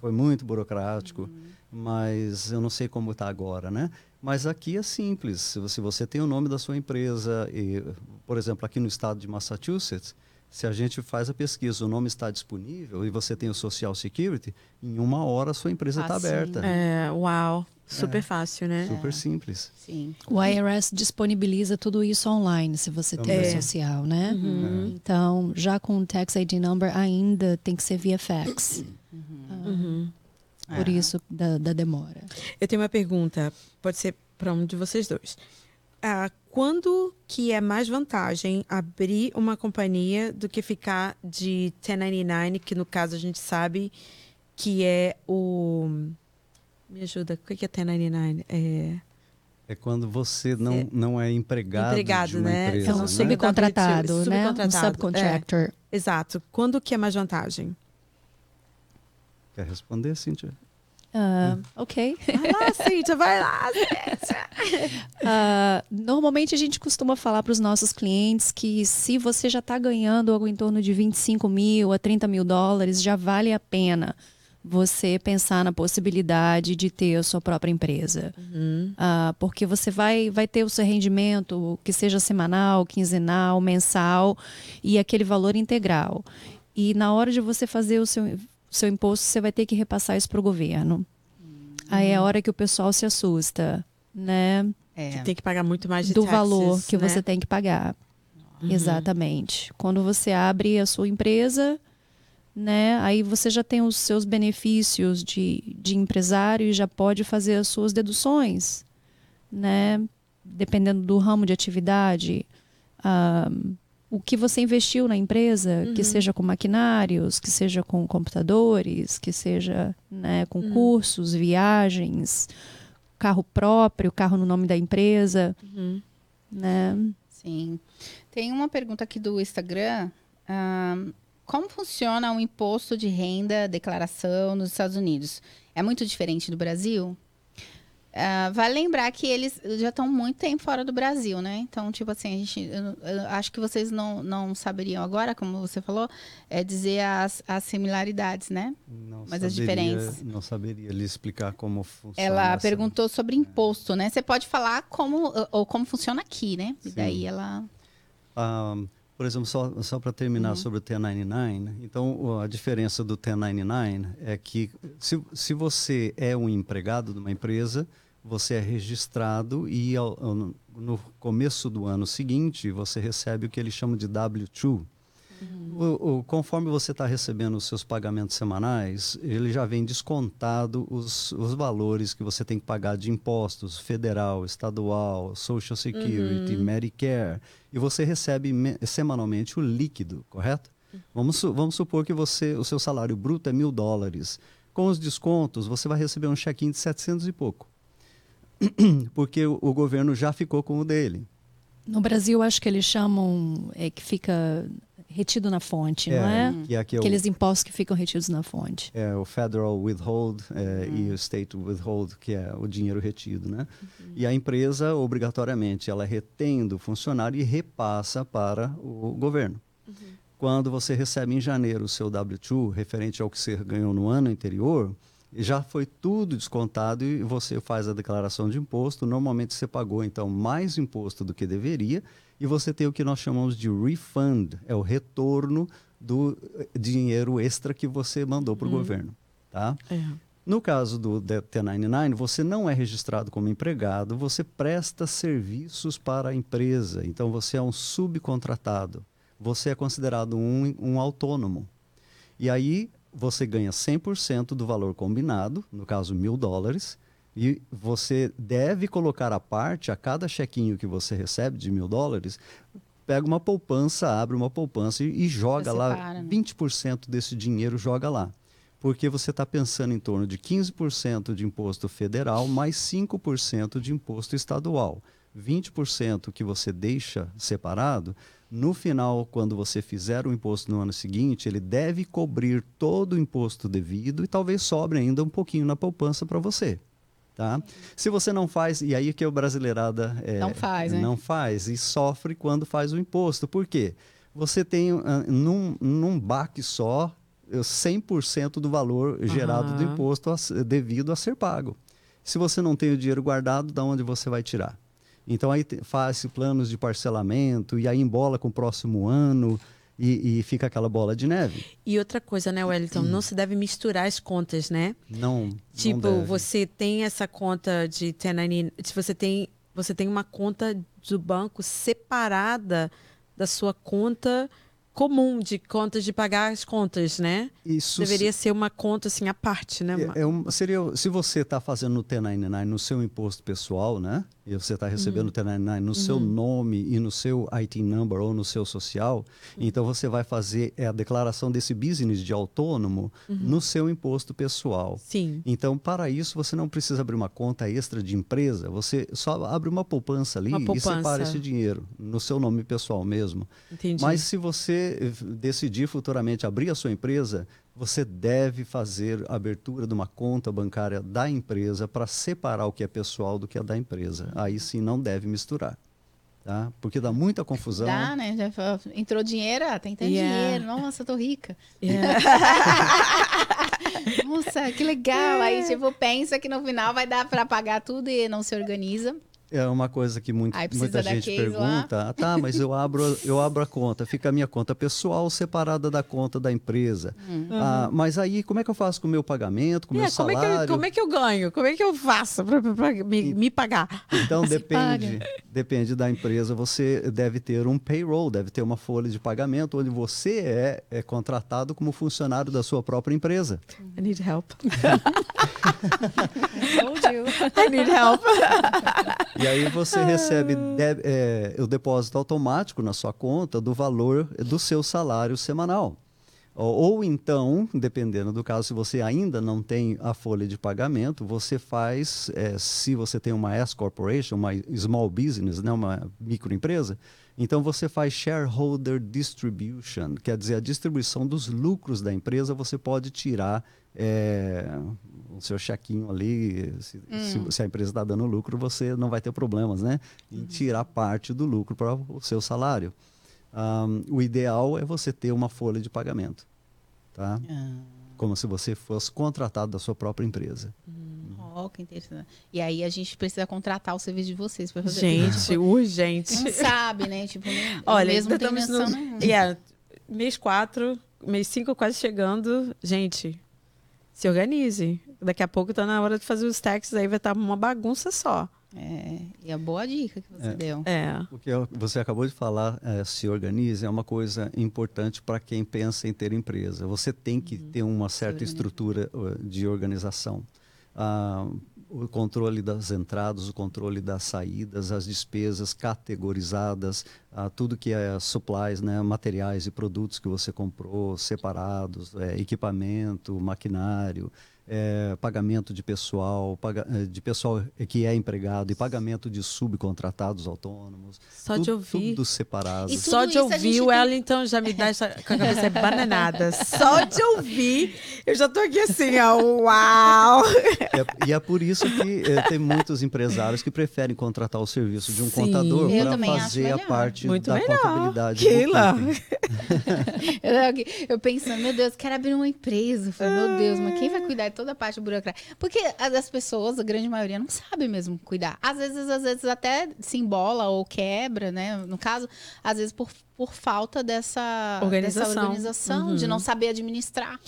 foi muito burocrático, mas eu não sei como está agora, né? Mas aqui é simples. Se você, tem o nome da sua empresa, e, por exemplo, aqui no estado de Massachusetts, se a gente faz a pesquisa, o nome está disponível e você tem o Social Security, em uma hora a sua empresa está Facinho. aberta. É, uau. Super fácil, né? Super simples. Sim. O IRS disponibiliza tudo isso online, se você tem Também. o social, né? Uhum. Então, já com o Tax ID Number, ainda tem que ser via fax. Uhum. Por É. isso da, da demora. Eu tenho uma pergunta, pode ser para um de vocês dois. Ah, quando que é mais vantagem abrir uma companhia do que ficar de 1099, que no caso a gente sabe que é o... Me ajuda, o que é 1099? É... É quando você não, Cê- não é empregado, Empregado, de uma né? empresa. É um né? subcontratado, né? Um Subcontratado, subcontractor. Exato. Quando que é mais vantagem? Quer responder, Cíntia? Ah, ok. Vai lá, Cíntia, vai lá. Ah, normalmente a gente costuma falar para os nossos clientes que se você já está ganhando algo em torno de 25 mil a 30 mil dólares, já vale a pena você pensar na possibilidade de ter a sua própria empresa. Uhum. Ah, porque você vai, vai ter o seu rendimento, que seja semanal, quinzenal, mensal, e aquele valor integral. E na hora de você fazer o seu, seu imposto, você vai ter que repassar isso para o governo. Aí é a hora que o pessoal se assusta, né? É. Tem que pagar muito mais de do taxes, valor que né? você tem que pagar. Uhum. Exatamente. Quando você abre a sua empresa, né, aí você já tem os seus benefícios de, de empresário e já pode fazer as suas deduções, né? Dependendo do ramo de atividade. Ah, o que você investiu na empresa, que Uhum. seja com maquinários, que seja com computadores, que seja né, com Uhum. cursos, viagens, carro próprio, carro no nome da empresa, Uhum. né? Sim. Tem uma pergunta aqui do Instagram. como funciona o imposto de renda, declaração nos Estados Unidos? É muito diferente do Brasil? Ah, vale lembrar que eles já estão muito tempo fora do Brasil, né? Então, tipo assim, a gente, eu, eu acho que vocês não, não saberiam agora, como você falou, é dizer as, as similaridades, né? Não Mas as saberia- diferenças. Não saberia lhe explicar como funciona. Ela essa- perguntou sobre imposto, né? Você pode falar como ou como funciona aqui, né? E Sim. daí ela Ah, por exemplo, só, só para terminar Uhum. sobre o 1099, então o- a diferença do 1099 é que se, se você é um empregado de uma empresa, você é registrado e ao- ao- no começo do ano seguinte você recebe o que eles chamam de W2. O, o- conforme você está recebendo os seus pagamentos semanais, ele já vem descontado os, os valores que você tem que pagar de impostos federal, estadual, Social Security, Medicare, e você recebe me- semanalmente o líquido, correto? Vamos, su- vamos supor que você, o seu salário bruto é mil dólares. Com os descontos, você vai receber um check-in de 700 e pouco. Porque o, o governo já ficou com o dele. No Brasil, acho que eles chamam é, que fica retido na fonte, não é? Que é o, Aqueles impostos que ficam retidos na fonte. é o federal withhold é, e o state withhold, que é o dinheiro retido, né? E a empresa, obrigatoriamente, ela retém do funcionário e repassa para o governo. quando você recebe em janeiro o seu W2, referente ao que você ganhou no ano anterior, já foi tudo descontado e você faz a declaração de imposto. Normalmente você pagou então mais imposto do que deveria e você tem o que nós chamamos de refund, é o retorno do eh, dinheiro extra que você mandou para o governo, tá? É. No caso do T99, você não é registrado como empregado, você presta serviços para a empresa, então você é um subcontratado. Você é considerado um, um autônomo. E aí você ganha 100% do valor combinado, no caso mil dólares, e você deve colocar à parte a cada chequinho que você recebe de mil dólares, pega uma poupança, abre uma poupança e, e joga Você lá para, né? 20% desse dinheiro joga lá. Porque você está pensando em torno de 15% de imposto federal mais 5% de imposto estadual. 20% que você deixa separado, no final, quando você fizer o imposto no ano seguinte, ele deve cobrir todo o imposto devido e talvez sobre ainda um pouquinho na poupança para você. Tá? Se você não faz, e aí que o brasileirada é, Não faz, né? não faz e sofre quando faz o imposto. Por quê? Você tem num, num baque só eh, 100% do valor gerado do imposto a devido a ser pago. Se você não tem o dinheiro guardado, da onde você vai tirar? Então aí faz planos de parcelamento e aí embola com o próximo ano e, e fica aquela bola de neve. E outra coisa, né, Wellington? Não se deve misturar as contas, né? Não. não Tipo, deve. você tem essa conta de 1099, se você tem, você tem uma conta do banco separada da sua conta comum de contas de pagar as contas, né? Isso Deveria ser uma conta assim à parte, né? É, é um- seria, se você está fazendo no T99 no seu imposto pessoal, né? E você está recebendo o T99 no seu nome e no seu IT number ou no seu social, então você vai fazer é, a declaração desse business de autônomo no seu imposto pessoal. Sim. Então, para isso, você não precisa abrir uma conta extra de empresa, você só abre uma poupança ali Uma e poupança. separa esse dinheiro no seu nome pessoal mesmo. Entendi. Mas se você decidir futuramente abrir a sua empresa, você deve fazer a abertura de uma conta bancária da empresa para separar o que é pessoal do que é da empresa. Aí sim não deve misturar. Tá? Porque dá muita confusão. Dá, né? Já entrou dinheiro, ah, tem tanto Yeah. dinheiro. Nossa, eu tô rica. É. Nossa, que legal. Aí, tipo, pensa que no final vai dar pra pagar tudo e não se organiza. É uma coisa que muito- Aí muita gente case lá. pergunta. Ah, tá, mas eu abro, eu abro a conta. Fica a minha conta pessoal separada da conta da empresa. Ah, mas aí, como é que eu faço com o meu pagamento, com o É, meu como, é salário? que eu, como é que eu ganho? Como é que eu faço para me, me pagar? Então Se depende, depende da empresa. Você deve ter um payroll, deve ter uma folha de pagamento onde você é, é contratado como funcionário da sua própria empresa. I need help. Told you. I need help. E aí você recebe de- é, o depósito automático na sua conta do valor do seu salário semanal. Ou, ou então, dependendo do caso, se você ainda não tem a folha de pagamento, você faz, é, se você tem uma S Corporation, uma small business, né, uma microempresa, então você faz shareholder distribution, quer dizer, a distribuição dos lucros da empresa, você pode tirar é, o seu chequinho ali, se, se- se a empresa está dando lucro, você não vai ter problemas, né? Em tirar parte do lucro para o seu salário. Ahm, o ideal é você ter uma folha de pagamento, tá? Como se você fosse contratado da sua própria empresa. Ó, que interessante. E aí a gente precisa contratar o serviço de vocês pra fazer Gente, Tipo, urgente. não sabe, né? Tipo, nem- Olha, mesmo estamos no nenhuma. yeah, mês 4, mês 5 quase chegando. Gente, se organize. Daqui a pouco tá na hora de fazer os taxes, aí vai estar uma bagunça só. É, e a boa dica que você deu. É. O que você acabou de falar, eh, se organize, é uma coisa importante para quem pensa em ter empresa. Você tem que ter uma certa estrutura de organização. Ah, o controle das entradas, o controle das saídas, as despesas categorizadas, ah, tudo que é supplies, né, materiais e produtos que você comprou separados, eh, equipamento, maquinário, eh, pagamento de pessoal, paga- eh, de pessoal que é empregado e pagamento de subcontratados autônomos. Só tudo, de ouvir. Tudo separado. E Só tudo de a gente ouvir o tem- Wellington já me dá essa com a cabeça bananada. Só de ouvir, eu já tô aqui assim, ó. Uau! É- e é por isso que eh, tem muitos empresários que preferem contratar o serviço de um Sim. contador para fazer a parte Muito da melhor. contabilidade. Keila. Eu, eu pensando, meu Deus, quero abrir uma empresa. Eu falei, meu Deus, mas quem vai cuidar de toda a parte burocrática? Porque as as pessoas, a grande maioria, não sabe mesmo cuidar. Às vezes, às vezes até se embola ou quebra, né? No caso, às vezes por, por falta dessa Organização. dessa organização de Uhum. não saber administrar.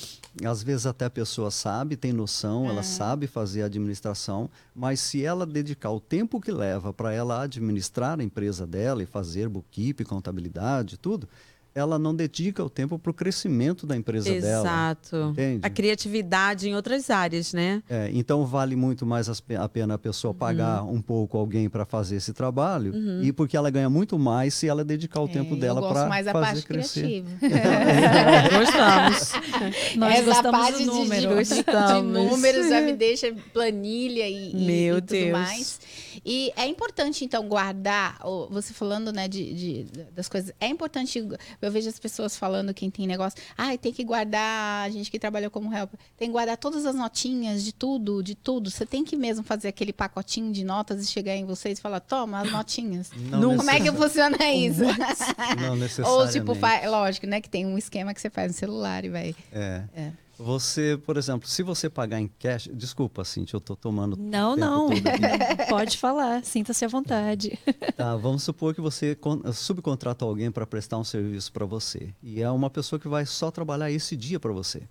Às vezes até a pessoa sabe, tem noção, É. ela sabe fazer a administração, mas se ela dedicar o tempo que leva para ela administrar a empresa dela e fazer bookkeeping, contabilidade, tudo, ela não dedica o tempo para o crescimento da empresa dela. Exato. A criatividade em outras áreas, né? É, então vale muito mais a pena a pessoa pagar Uhum. um pouco alguém para fazer esse trabalho e porque ela ganha muito mais se ela dedicar o tempo É, dela eu gosto para mais da fazer parte crescer. criativa. Gostamos. Nós Essa gostamos parte do de- número. De, números já me deixa planilha e, e- Meu e tudo Deus. mais. E é importante, então, guardar, você falando, né, de, de- das coisas, é importante, eu vejo as pessoas falando, quem tem negócio, ai, tem que guardar, a gente que trabalhou como helper, tem que guardar todas as notinhas de tudo, de tudo. Você tem que mesmo fazer aquele pacotinho de notas e chegar em vocês e falar, toma as notinhas. Não Como é que funciona isso? Não Ou necessariamente. tipo, fa- lógico, né, que tem um esquema que você faz no celular e vai... É. É. Você, por exemplo, se você pagar em cash, desculpa, Cintia, eu tô tomando Não, não. Pode falar, sinta-se à vontade. Tá, vamos supor que você con- subcontrata alguém para prestar um serviço para você. E é uma pessoa que vai só trabalhar esse dia para você.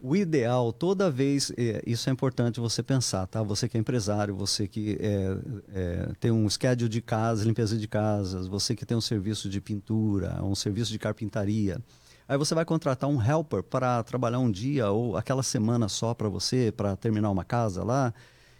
O ideal, toda vez, é, isso é importante você pensar, tá? Você que é empresário, você que é, é, tem um schedule de casa, limpeza de casas, você que tem um serviço de pintura, um serviço de carpintaria. Aí você vai contratar um helper para trabalhar um dia ou aquela semana só para você, para terminar uma casa lá.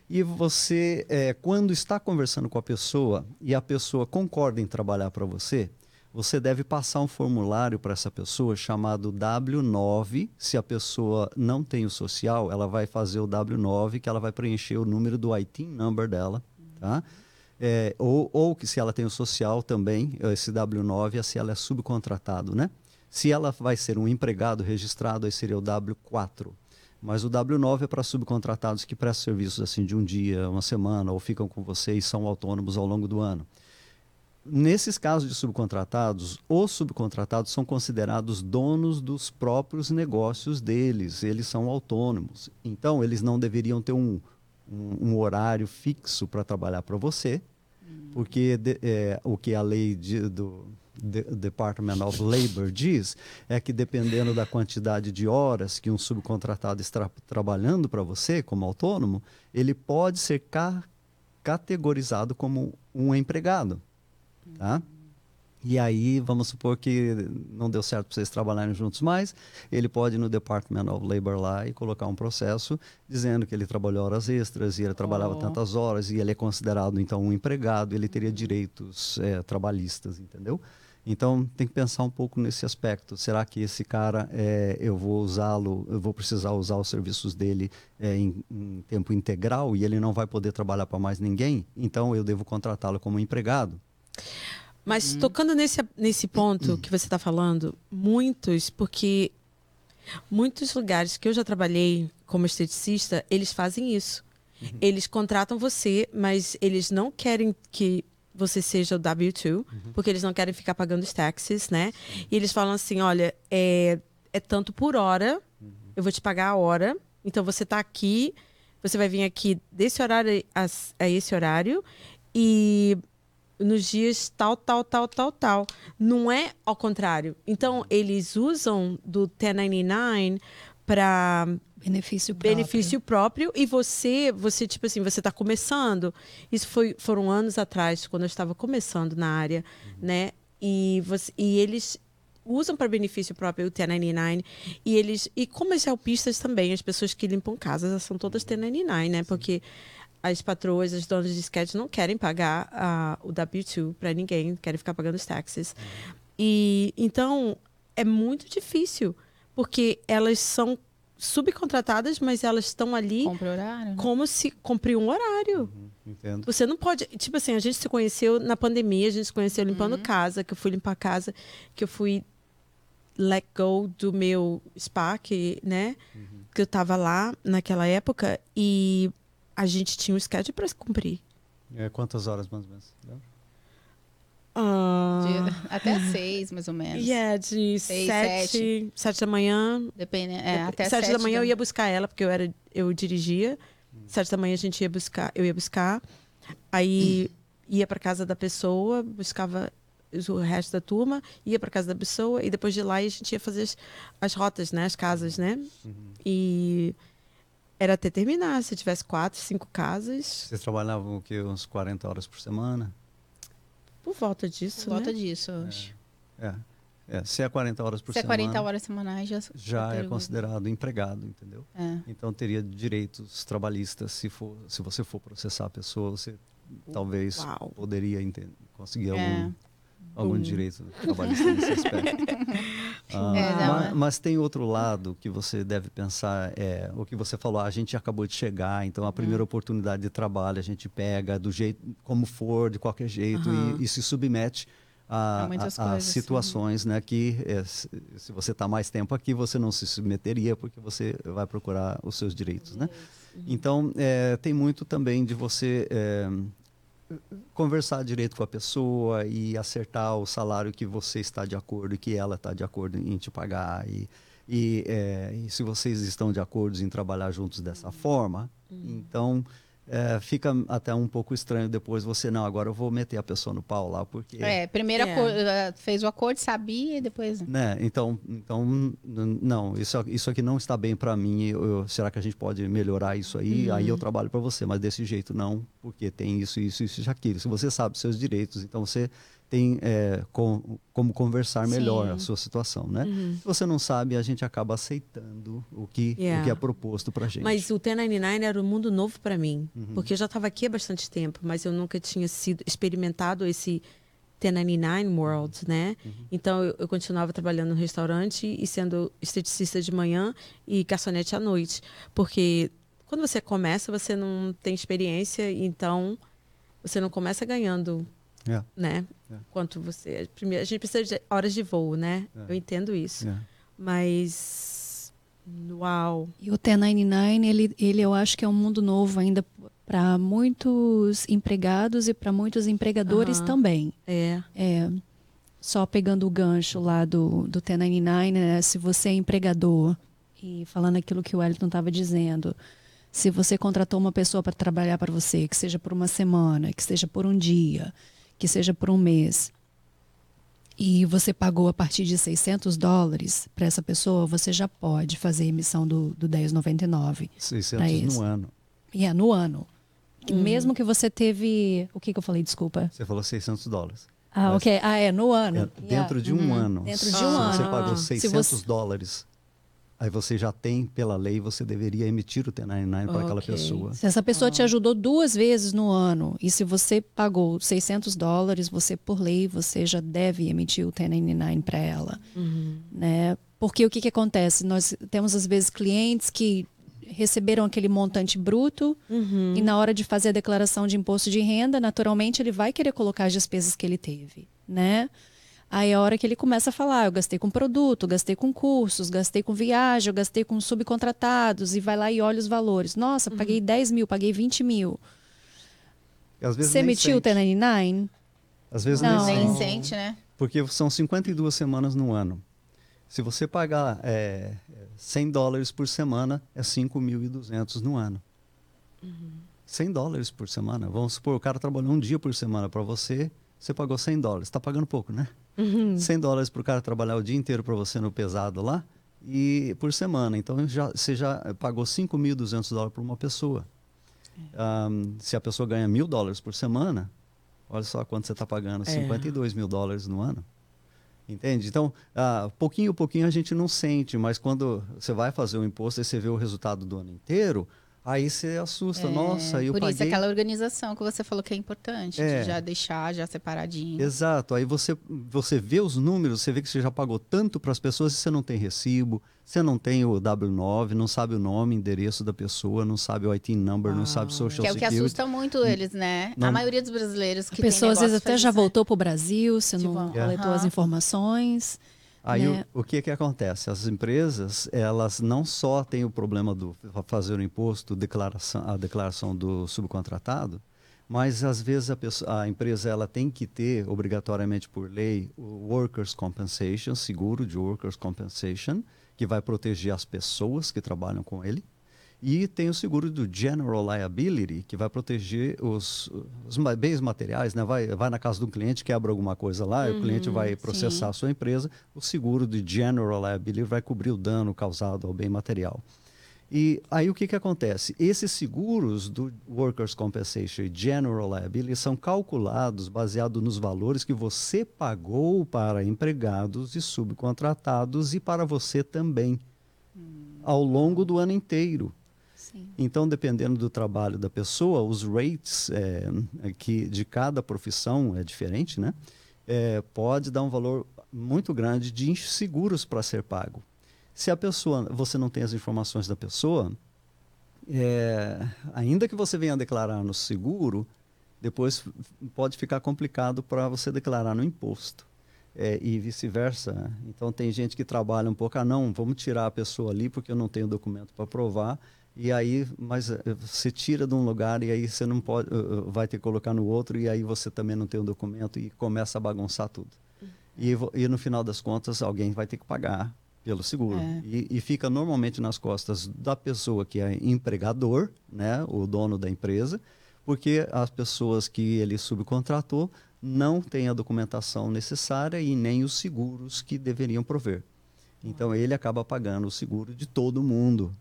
E você, é, quando está conversando com a pessoa e a pessoa concorda em trabalhar para você, você deve passar um formulário para essa pessoa chamado W9. Se a pessoa não tem o social, ela vai fazer o W9, que ela vai preencher o número do IT number dela, tá? É, ou, ou que se ela tem o social também, esse W9 é se ela é subcontratado, né? Se ela vai ser um empregado registrado, aí seria o W4. Mas o W9 é para subcontratados que prestam serviços assim de um dia, uma semana, ou ficam com você e são autônomos ao longo do ano. Nesses casos de subcontratados, os subcontratados são considerados donos dos próprios negócios deles, eles são autônomos. Então, eles não deveriam ter um, um, um horário fixo para trabalhar para você, porque de- é, o que a lei de- do de- Department of Labor diz é que dependendo da quantidade de horas que um subcontratado está trabalhando para você como autônomo, ele pode ser ca- categorizado como um empregado, tá? E aí, vamos supor que não deu certo para vocês trabalharem juntos mais, ele pode ir no Department of Labor lá e colocar um processo dizendo que ele trabalhou horas extras e ele trabalhava Oh. tantas horas e ele é considerado então um empregado, ele teria direitos eh, trabalhistas, entendeu? Então tem que pensar um pouco nesse aspecto. Será que esse cara eh, eu vou usá-lo, eu vou precisar usar os serviços dele eh, em, em tempo integral e ele não vai poder trabalhar para mais ninguém? Então eu devo contratá-lo como empregado? Mas tocando nesse, nesse ponto que você está falando, muitos, porque muitos lugares que eu já trabalhei como esteticista, eles fazem isso. Eles contratam você, mas eles não querem que você seja o W2, porque eles não querem ficar pagando os taxes, né? E eles falam assim, olha, é, é tanto por hora, eu vou te pagar a hora, então você está aqui, você vai vir aqui desse horário a, a esse horário, e nos dias tal, tal, tal, tal, tal. Não é ao contrário. Então, eles usam do 1099 para Benefício próprio. benefício próprio e você, você tipo assim, você está começando. Isso foi, foram anos atrás, quando eu estava começando na área, né? E, você, e eles usam para benefício próprio o 1099 e eles e como as helpistas também, as pessoas que limpam casas elas são todas 1099, né? Porque as patroas, as donas de sketch não querem pagar ah, o W2 para ninguém, querem ficar pagando os taxes. E então é muito difícil, porque elas são subcontratadas, mas elas estão ali Compra horário. né? como se cumpriu um horário. Entendo. Você não pode. Tipo assim, a gente se conheceu na pandemia, a gente se conheceu limpando casa, que eu fui limpar a casa, que eu fui let go do meu spa, que, né? Que eu tava lá naquela época e a gente tinha um schedule para cumprir. É, quantas horas mais ou menos? Lembra? Ah, De- até seis, mais ou menos. yeah, de Seis, sete, sete da manhã. Depende, é, até sete da manhã eu ia buscar ela, porque eu era, eu dirigia. Sete da manhã a gente ia buscar, eu ia buscar. Aí ia para casa da pessoa, buscava o resto da turma, ia para casa da pessoa e depois de lá a gente ia fazer as, as rotas, né, as casas, né? E era até terminar, se tivesse quatro, cinco casas, Vocês trabalhavam o quê? Uns 40 horas por semana? Por volta disso, Por volta né? disso, eu acho. É. é. Se é 40 horas por Se é semana, 40 horas semanais, já, já é considerado empregado, entendeu? É. Então teria direitos trabalhistas se for, se você for processar a pessoa, você talvez Uau. poderia enten- conseguir É. algum Bom. direito trabalhista nesse aspecto. Ah, É, não, ma- é. mas, tem outro lado que você deve pensar, é o que você falou, a gente acabou de chegar, então a Uhum. primeira oportunidade de trabalho a gente pega do jeito como for, de qualquer jeito Aham. e, e se submete a, A a- situações, né, que é, se, se você está mais tempo aqui, você não se submeteria porque você vai procurar os seus direitos, né? Então, é, tem muito também de você é, conversar direito com a pessoa e acertar o salário que você está de acordo e que ela está de acordo em te pagar. E, e, é, e se vocês estão de acordo em trabalhar juntos dessa forma, então é, fica até um pouco estranho depois você, não, agora eu vou meter a pessoa no pau lá, porque... É, primeiro É. eh, fez o acordo, sabia, e depois. Né? Então, então n- não, isso, isso aqui não está bem para mim. eu- eu- será que a gente pode melhorar isso aí? Aí eu trabalho para você, mas desse jeito não, porque tem isso, isso, isso e aquilo. Se você sabe seus direitos, então você tem é, com- como conversar melhor Sim. a sua situação, né? Uhum. Se você não sabe, a gente acaba aceitando o que, o Yeah. que é proposto para gente. Mas o 1099 era um mundo novo para mim, Uhum. porque eu já estava aqui há bastante tempo, mas eu nunca tinha sido experimentado esse 1099 world, né? Uhum. Então eu, eu continuava trabalhando no restaurante e sendo esteticista de manhã e garçonete à noite, porque quando você começa você não tem experiência, então você não começa ganhando, É, né? É. Quanto você primeiro a gente precisa de horas de voo, né? É. Eu entendo isso, mas uau, E o 1099, ele, ele eu acho que é um mundo novo ainda para muitos empregados e para muitos empregadores Aham. também. é. É, só pegando o gancho lá do, do 1099, né? se você é empregador, e falando aquilo que o Wellington estava dizendo, se você contratou uma pessoa para trabalhar para você, que seja por uma semana, que seja por um dia, que seja por um mês, e você pagou a partir de 600 dólares para essa pessoa, você já pode fazer a emissão do, do 1099. 600 isso. no ano. E é no ano. Mesmo que você teve. O que, que eu falei? Desculpa. Você falou 600 dólares. Ah, Mas- ok. Ah, é, no ano. É, dentro de um ano. Dentro de um você ano. pagou Se 600 você- dólares, aí você já tem, pela lei, você deveria emitir o 1099 para aquela pessoa. Se essa pessoa te ajudou duas vezes no ano e se você pagou 600 dólares, você, por lei, você já deve emitir o 1099 para ela. Né? Porque o que, que acontece? Nós temos, às vezes, clientes que receberam aquele montante bruto e na hora de fazer a declaração de imposto de renda, naturalmente ele vai querer colocar as despesas que ele teve, né? Aí é a hora que ele começa a falar, eu gastei com produto, gastei com cursos, gastei com viagem, eu gastei com subcontratados, e vai lá e olha os valores. Nossa, paguei 10 mil, paguei 20 mil. Às vezes Você emitiu o sente. 1099? Às vezes Não. nem Nem sente. sente, né? Porque são 52 semanas no ano. Se você pagar é, 100 dólares por semana, é 5.200 no ano. 100 dólares por semana. Vamos supor, o cara trabalhou um dia por semana para você, você pagou 100 dólares. Está pagando pouco, né? 100 dólares para o cara trabalhar o dia inteiro para você no pesado lá e por semana. Então já, você já pagou 5.200 dólares por uma pessoa. Ahm, se a pessoa ganha mil dólares por semana, olha só quanto você está pagando, É. 52 mil dólares no ano. Entende? Então, ah, pouquinho a pouquinho a gente não sente, mas quando você vai fazer o imposto e você vê o resultado do ano inteiro, aí você assusta. É, Nossa, eu Por paguei... isso, aquela organização que você falou que é importante, É. de já deixar já separadinho. Exato. Aí você, você vê os números, você vê que você já pagou tanto para as pessoas e você não tem recibo, você não tem o W9, não sabe o nome, endereço da pessoa, não sabe o IT number, não sabe o social Que é o que security. assusta muito eles, né? Não- A maioria dos brasileiros que A pessoa às vezes até já isso, né? voltou para o Brasil, você Tipo, não É. coletou as aham. informações. Aí né? o, o que que acontece? As empresas, elas não só têm o problema do fa- fazer o imposto, declaração, a declaração do subcontratado, Mas às vezes a, pessoa, a, empresa ela tem que ter obrigatoriamente por lei o workers compensation, seguro de workers compensation, que vai proteger as pessoas que trabalham com ele. E tem o seguro do General Liability, que vai proteger os, os bens materiais, né? Vai, vai na casa do cliente, quebra alguma coisa lá, uhum, o cliente vai processar sim. a sua empresa, o seguro do General Liability vai cobrir o dano causado ao bem material. E aí o que, que acontece? Esses seguros do Workers' Compensation e General Liability são calculados baseado nos valores que você pagou para empregados e subcontratados e para você também, hum. ao longo do ano inteiro. Então, dependendo do trabalho da pessoa, os rates é, que de cada profissão é diferente, né? É, pode dar um valor muito grande de seguros para ser pago. Se a pessoa, você não tem as informações da pessoa, é, ainda que você venha declarar no seguro, depois pode ficar complicado para você declarar no imposto. É, e vice-versa. Então tem gente que trabalha um pouco, ah não, vamos tirar a pessoa ali porque eu não tenho documento para provar. E aí, mas eh, você tira de um lugar e aí você não pode, uh, vai ter que colocar no outro e aí você também não tem o um documento e começa a bagunçar tudo. Uhum. E, e, no final das contas alguém vai ter que pagar pelo seguro é. e, e, fica normalmente nas costas da pessoa que é empregador, né, o dono da empresa, porque as pessoas que ele subcontratou não têm a documentação necessária e nem os seguros que deveriam prover. Então ele acaba pagando o seguro de todo mundo,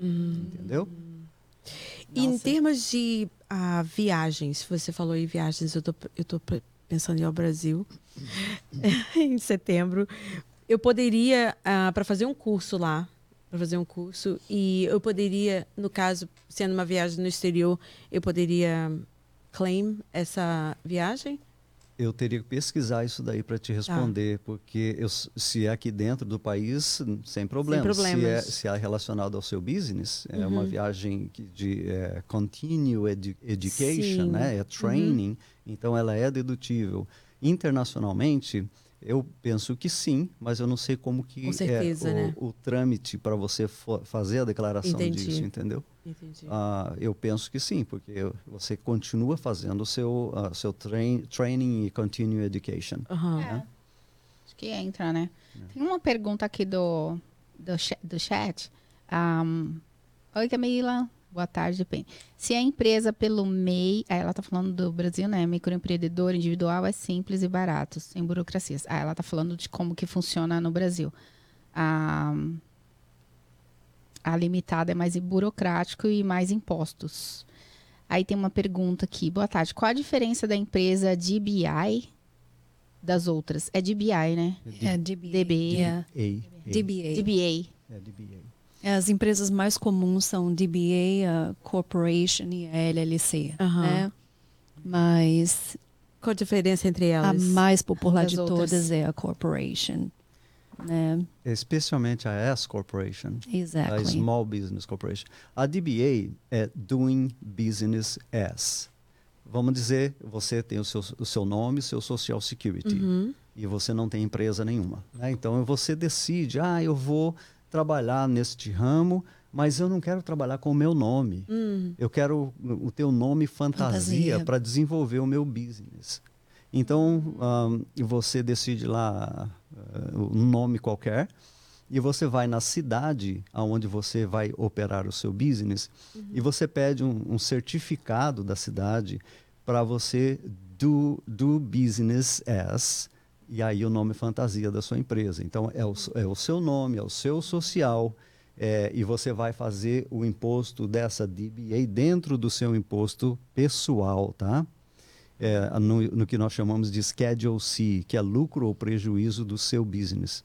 Hum. Entendeu? E em termos de uh, viagens, você falou em viagens, eu tô, eu tô pensando em ir ao Brasil em setembro. Eu poderia, uh, para fazer um curso lá, para fazer um curso, e eu poderia, no caso, sendo uma viagem no exterior, eu poderia claim essa viagem? Eu teria que pesquisar isso daí para te responder, tá. porque eu, se é aqui dentro do país, sem problema. Sem problemas. Se é, se é relacionado ao seu business, é uma uhum. viagem de é, continue edu education, né? é uhum. training, uhum. então ela é dedutível. Internacionalmente, eu penso que sim, mas eu não sei como que certeza, é o, né? o, trâmite para você fazer a declaração Entendi. disso, entendeu? Uh, eu penso que sim, porque você continua fazendo o seu, uh, seu train, training e continuing education. Uhum. Né? É. Acho que entra, né? É. Tem uma pergunta aqui do, do, do chat. Um, Oi, Camila. Boa tarde, Pen. Se a empresa pelo MEI, ah, ela está falando do Brasil, né? Microempreendedor individual é simples e barato, sem burocracias. Ah, ela está falando de como que funciona no Brasil. Um, a limitada é mais burocrático e mais impostos. Aí tem uma pergunta aqui. Boa tarde. Qual a diferença da empresa DBI das outras? É DBI, né? É DBA. DBA. DBA. DBA. É DBA. As empresas mais comuns são DBA, a Corporation e a LLC, uhum. né? Mas qual a diferença entre elas? A mais popular de outras? todas é a Corporation. Né? Especialmente a S Corporation, exactly. a Small Business Corporation. A DBA é Doing Business As. Vamos dizer, você tem o seu, o seu nome, seu Social Security, uhum. e você não tem empresa nenhuma. Né? Então você decide, ah, eu vou trabalhar neste ramo, mas eu não quero trabalhar com o meu nome. Uhum. Eu quero o teu nome fantasia, fantasia. para desenvolver o meu business. Então, um, você decide lá uh, um nome qualquer e você vai na cidade aonde você vai operar o seu business uhum. e você pede um, um certificado da cidade para você do, do business as e aí o nome fantasia da sua empresa. Então, é o, é o seu nome, é o seu social, é, e você vai fazer o imposto dessa DBA dentro do seu imposto pessoal, tá? é, no, no, que nós chamamos de Schedule C, que é lucro ou prejuízo do seu business.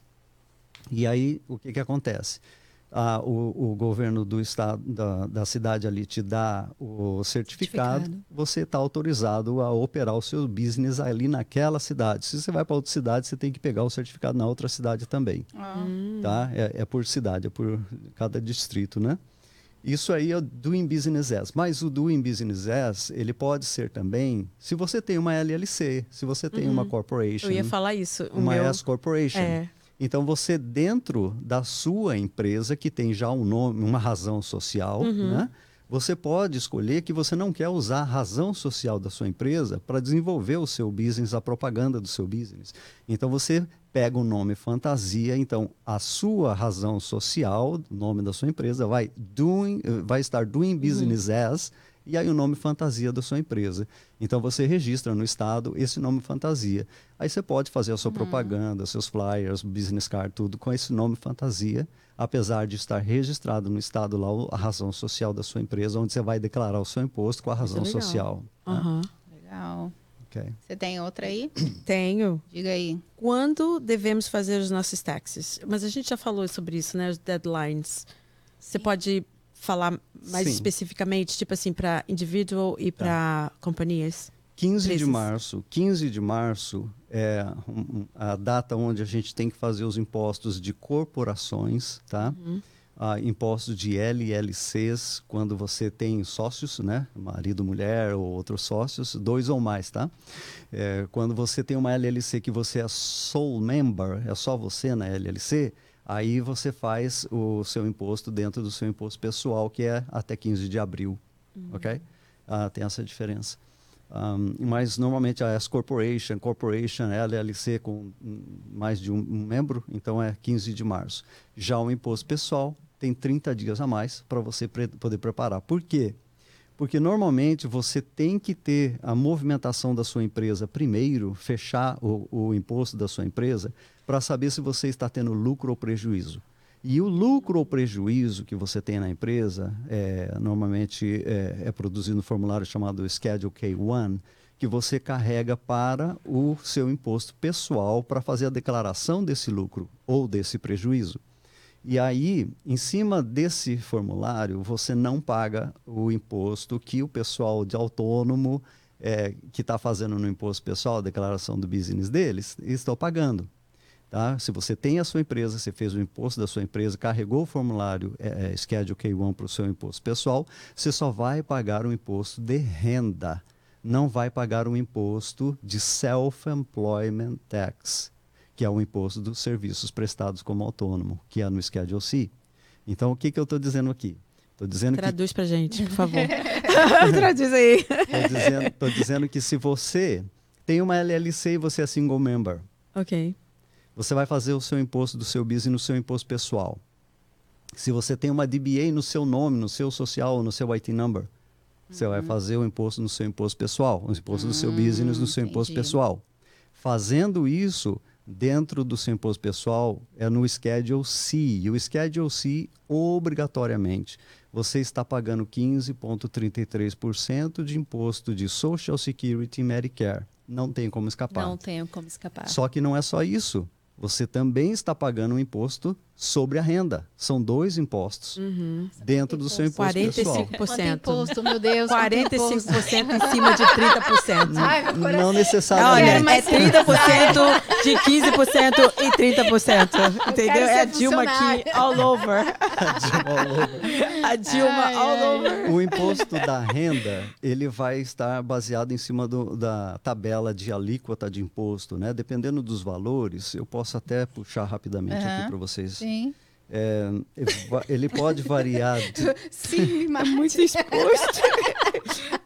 E aí, o que, que acontece? Ah, o, o, governo do estado, da, da, cidade ali te dá o certificado, certificado. você está autorizado a operar o seu business ali naquela cidade. Se você vai para outra cidade, você tem que pegar o certificado na outra cidade também. Ah. Tá? É, é por cidade, é por cada distrito, né? Isso aí é o Doing Business As. Mas o Doing Business As, ele pode ser também, se você tem uma LLC, se você tem uhum. uma corporation. Eu ia falar isso. uma meu... S Corporation. É. Então você dentro da sua empresa que tem já um nome, uma razão social, uhum. né? Você pode escolher que você não quer usar a razão social da sua empresa para desenvolver o seu business, a propaganda do seu business. Então você pega o nome fantasia, então a sua razão social, o nome da sua empresa, vai, doing, vai estar doing business as e aí o nome fantasia da sua empresa. Então você registra no estado esse nome fantasia. Aí você pode fazer a sua uhum. propaganda, seus flyers, business card, tudo com esse nome fantasia, apesar de estar registrado no estado lá a razão social da sua empresa, onde você vai declarar o seu imposto com a razão é social. Uhum. Né? Legal. Okay. Você tem outra aí? Tenho. Diga aí. Quando devemos fazer os nossos taxes? Mas a gente já falou sobre isso, né? Os deadlines. Você pode falar mais Sim. especificamente, tipo assim, para individual e para tá. companhias? 15 de março. 15 de março é a data onde a gente tem que fazer os impostos de corporações, tá? Uhum. Ah, impostos de LLCs, quando você tem sócios, né? Marido, mulher ou outros sócios, dois ou mais, tá? É, quando você tem uma LLC que você é sole member, é só você na LLC, aí você faz o seu imposto dentro do seu imposto pessoal, que é até 15 de abril, uhum. ok? Ah, tem essa diferença. Um, mas normalmente a S Corporation, LLC com mais de um, um membro, então é 15 de março. Já o imposto pessoal tem 30 dias a mais para você pre poder preparar. Por quê? Porque normalmente você tem que ter a movimentação da sua empresa primeiro, fechar o, o imposto da sua empresa, para saber se você está tendo lucro ou prejuízo. E o lucro ou prejuízo que você tem na empresa, é, normalmente é, é produzido no formulário chamado Schedule K1, que você carrega para o seu imposto pessoal para fazer a declaração desse lucro ou desse prejuízo. E aí, em cima desse formulário, você não paga o imposto que o pessoal de autônomo é, que está fazendo no imposto pessoal, a declaração do business deles, estão pagando. Tá? Se você tem a sua empresa, você fez o imposto da sua empresa, carregou o formulário é, é, Schedule K1 para o seu imposto pessoal, você só vai pagar o imposto de renda, não vai pagar o imposto de Self-Employment Tax, que é o imposto dos serviços prestados como autônomo, que é no Schedule C. Então, o que, que eu estou dizendo aqui? Tô dizendo Traduz que... para gente, por favor. Traduz aí. Estou dizendo, dizendo que se você tem uma LLC e você é single member, ok você vai fazer o seu imposto do seu business no seu imposto pessoal. Se você tem uma DBA no seu nome, no seu social, no seu IT number, uhum. você vai uhum. fazer o imposto no seu imposto pessoal, o imposto uhum, do seu hum, business no seu entendi. imposto pessoal. Fazendo isso dentro do seu imposto pessoal é no Schedule C. E o Schedule C, obrigatoriamente, você está pagando 15,33% de imposto de Social Security e Medicare. Não tem como escapar. Não tem como escapar. Só que não é só isso você também está pagando um imposto sobre a renda. São dois impostos uhum. dentro do seu imposto 45%. pessoal. 45%. imposto, meu Deus. 45% em cima de 30%. Ai, não necessariamente. Olha, é 30% de 15% e 30%. Entendeu? É a Dilma aqui all over. A Dilma all over. A Dilma ai, all ai. over. O imposto da renda, ele vai estar baseado em cima do, da tabela de alíquota de imposto, né? Dependendo dos valores, eu posso até puxar rapidamente uhum. aqui para vocês. Sim. É, ele pode variar. De... Sim, mas muito exposto.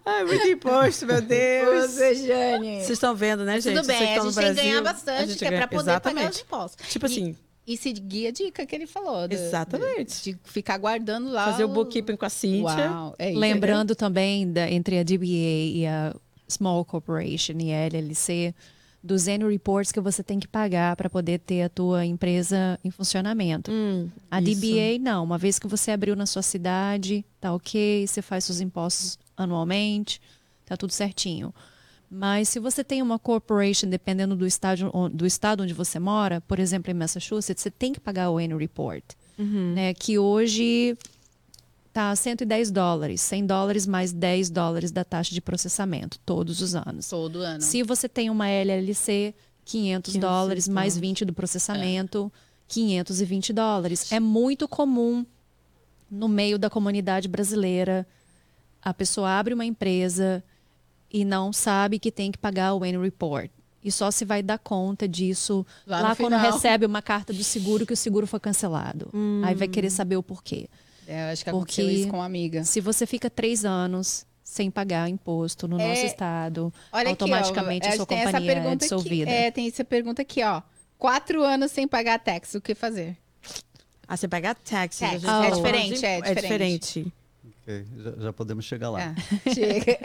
Ai, muito imposto, meu Deus. Jane. Vocês estão vendo, né, gente? Tudo bem, a gente tem que ganhar bastante, que é para poder Exatamente. pagar os impostos. Tipo assim. E seguir a dica que ele falou. Do, Exatamente. De, de, ficar guardando lá. Fazer o, o bookkeeping com a Cíntia. Uau, é Lembrando também da, entre a DBA e a Small Corporation e a LLC, dos annual reports que você tem que pagar para poder ter a tua empresa em funcionamento. Hum, a isso. DBA não, uma vez que você abriu na sua cidade, tá ok, você faz seus impostos anualmente, tá tudo certinho. Mas se você tem uma corporation, dependendo do estado, do estado onde você mora, por exemplo, em Massachusetts, você tem que pagar o annual report. Uhum. Né, que hoje tá 110 dólares, 100 dólares mais 10 dólares da taxa de processamento todos os anos. Todo ano. Se você tem uma LLC, 500, 500 dólares mais 20 do processamento, é. 520 dólares. É muito comum no meio da comunidade brasileira a pessoa abre uma empresa e não sabe que tem que pagar o annual report. E só se vai dar conta disso lá, lá quando recebe uma carta do seguro que o seguro foi cancelado. Hum. Aí vai querer saber o porquê. É, acho que Porque- aconteceu isso com uma amiga. Se você fica três anos sem pagar imposto no É, nosso estado, Olha automaticamente aqui, ó, a sua tem essa companhia é pergunta dissolvida. Aqui, é, tem essa pergunta aqui, ó. Quatro anos sem pagar tax, o que fazer? Ah, você taxi. Tax, a gente é diferente, é É diferente. Ok, já, já podemos chegar lá. É, chega.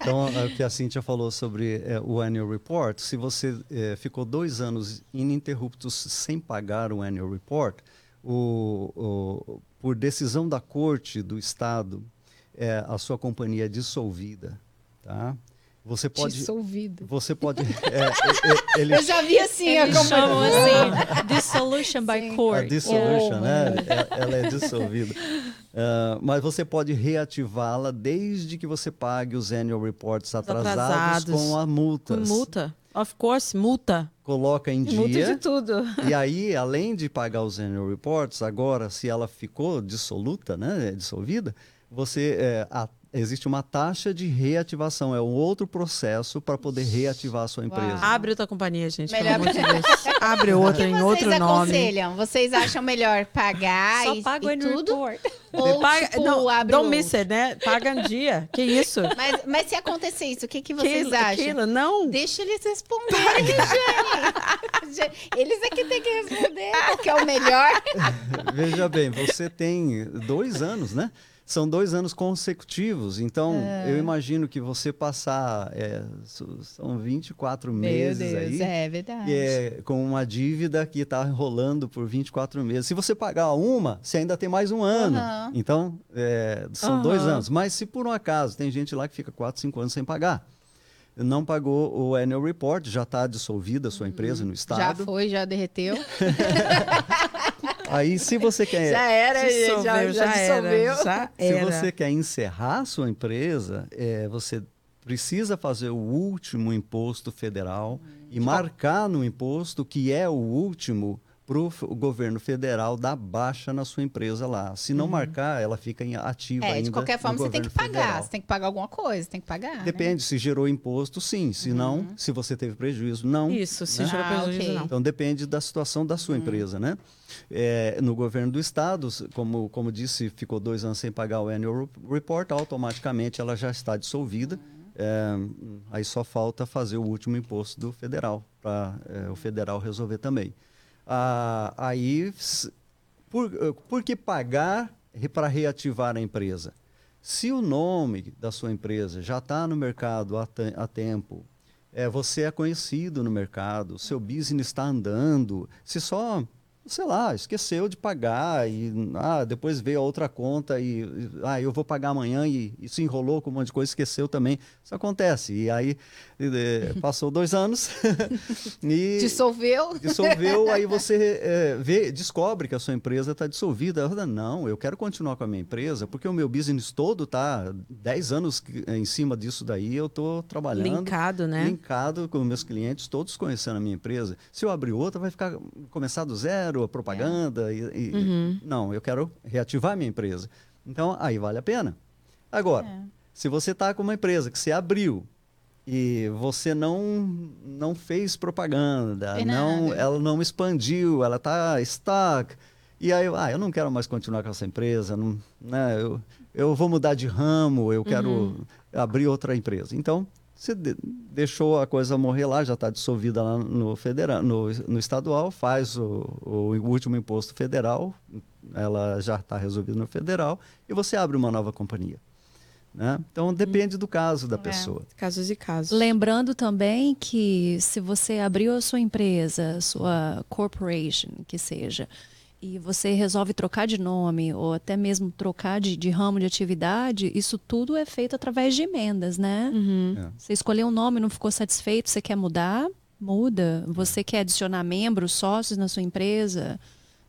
Então, é o que a Cíntia falou sobre é, o annual report, se você é, ficou dois anos ininterruptos sem pagar o annual report, o, o- por decisão da corte do estado, é, a sua companhia é dissolvida, tá? Você pode, Dissolvido. você pode, é, é, é, ele, Eu já vi assim, Eles como... chamam assim, dissolution by Sim. a court. dissolution, Oh, né? Ela é dissolvida. Ah, mas você pode reativá-la desde que você pague os annual reports atrasados, Atrasados. com a multa. Com multa. Of course, multa. Coloca em Multa de dia. tudo. E aí, além de pagar os annual reports, agora, se ela ficou dissoluta, né, dissolvida, você é, a- existe uma taxa de reativação. É um outro processo para poder reativar a sua empresa. Abre outra companhia, gente. Melhor- Pelo amor de Deus. Abre outra em Vocês outro nome. aconselham? Vocês acham melhor pagar Só e, paga o e tudo? report. Ou, Paga, tipo, não, abre don't miss it, né? Paga um dia. Que isso? Mas, mas se acontecer isso, o que, que vocês Aquilo, acham? aquilo, não. Deixa eles responderem, gente. Eles é que tem que responder, que é o melhor. Veja bem, você tem dois anos, né? São dois anos consecutivos. Então, É. eu imagino que você passar. é, são 24 meses aí. é verdade. é, com uma dívida que está rolando por 24 meses. Se você pagar uma, você ainda tem mais um ano. Aham. Então, é, são Aham. dois anos. Mas se por um acaso tem gente lá que fica 4, 5 anos sem pagar, não pagou o annual report, já está dissolvida a sua empresa no Já estado. foi, já derreteu. Aí, se você quer. Já era, Dissolveu, já, já, dissolveu. era. Já Se era. você quer encerrar a sua empresa, é, você precisa fazer o último imposto federal e marcar no imposto que é o último para o governo federal dar baixa na sua empresa lá. Se não marcar, ela fica em- ativa É, ainda. de qualquer no forma, você tem que pagar. federal. Você tem que pagar alguma coisa, tem que pagar. né? Depende, se gerou imposto, sim. Se não, se você teve prejuízo, não. Isso, se né? gerou Ah, prejuízo, ok. não. Então depende da situação da sua empresa, né? É, no governo do estado, como, como disse, ficou dois anos sem pagar o annual report, automaticamente ela já está dissolvida. É, aí só falta fazer o último imposto do federal, para o federal resolver também. Aí, s- por, eh, por que pagar para reativar a empresa? Se o nome da sua empresa já está no mercado há, há tempo, é, você é conhecido no mercado, seu business está andando, se só, sei lá, esqueceu de pagar e ah, depois veio a outra conta e e, ah, eu vou pagar amanhã e, e se enrolou com um monte de coisa, esqueceu também. Isso acontece. E aí eh, passou dois anos e Dissolveu. dissolveu, aí você é, vê, descobre que a sua empresa está dissolvida. Não, eu quero continuar com a minha empresa, porque o meu business todo está 10 anos em cima disso daí, eu estou trabalhando. Linkado, né? Linkado com meus clientes, todos conhecendo a minha empresa. Se eu abrir outra, vai ficar começar do zero, a propaganda. E, e- Uhum. Não, eu quero reativar a minha empresa. Então, aí vale a pena. Agora, É. se você está com uma empresa que você abriu e você não não fez propaganda, não, ela não expandiu, ela está stuck. E aí, ah, eu não quero mais continuar com essa empresa, não, né, eu, eu vou mudar de ramo, eu quero Uhum. abrir outra empresa. Então, você de- deixou a coisa morrer lá, já está dissolvida lá no, federal, no, no estadual, faz o, o último imposto federal, ela já está resolvida no federal, e você abre uma nova companhia. Né? Então, depende do caso da É. pessoa. Casos e casos. Lembrando também que se você abriu a sua empresa, sua corporation, que seja, e você resolve trocar de nome ou até mesmo trocar de, de ramo de atividade, isso tudo é feito através de emendas, né? Uhum. É. Você escolheu um nome, não ficou satisfeito, você quer mudar, muda. Você quer adicionar membros, sócios na sua empresa,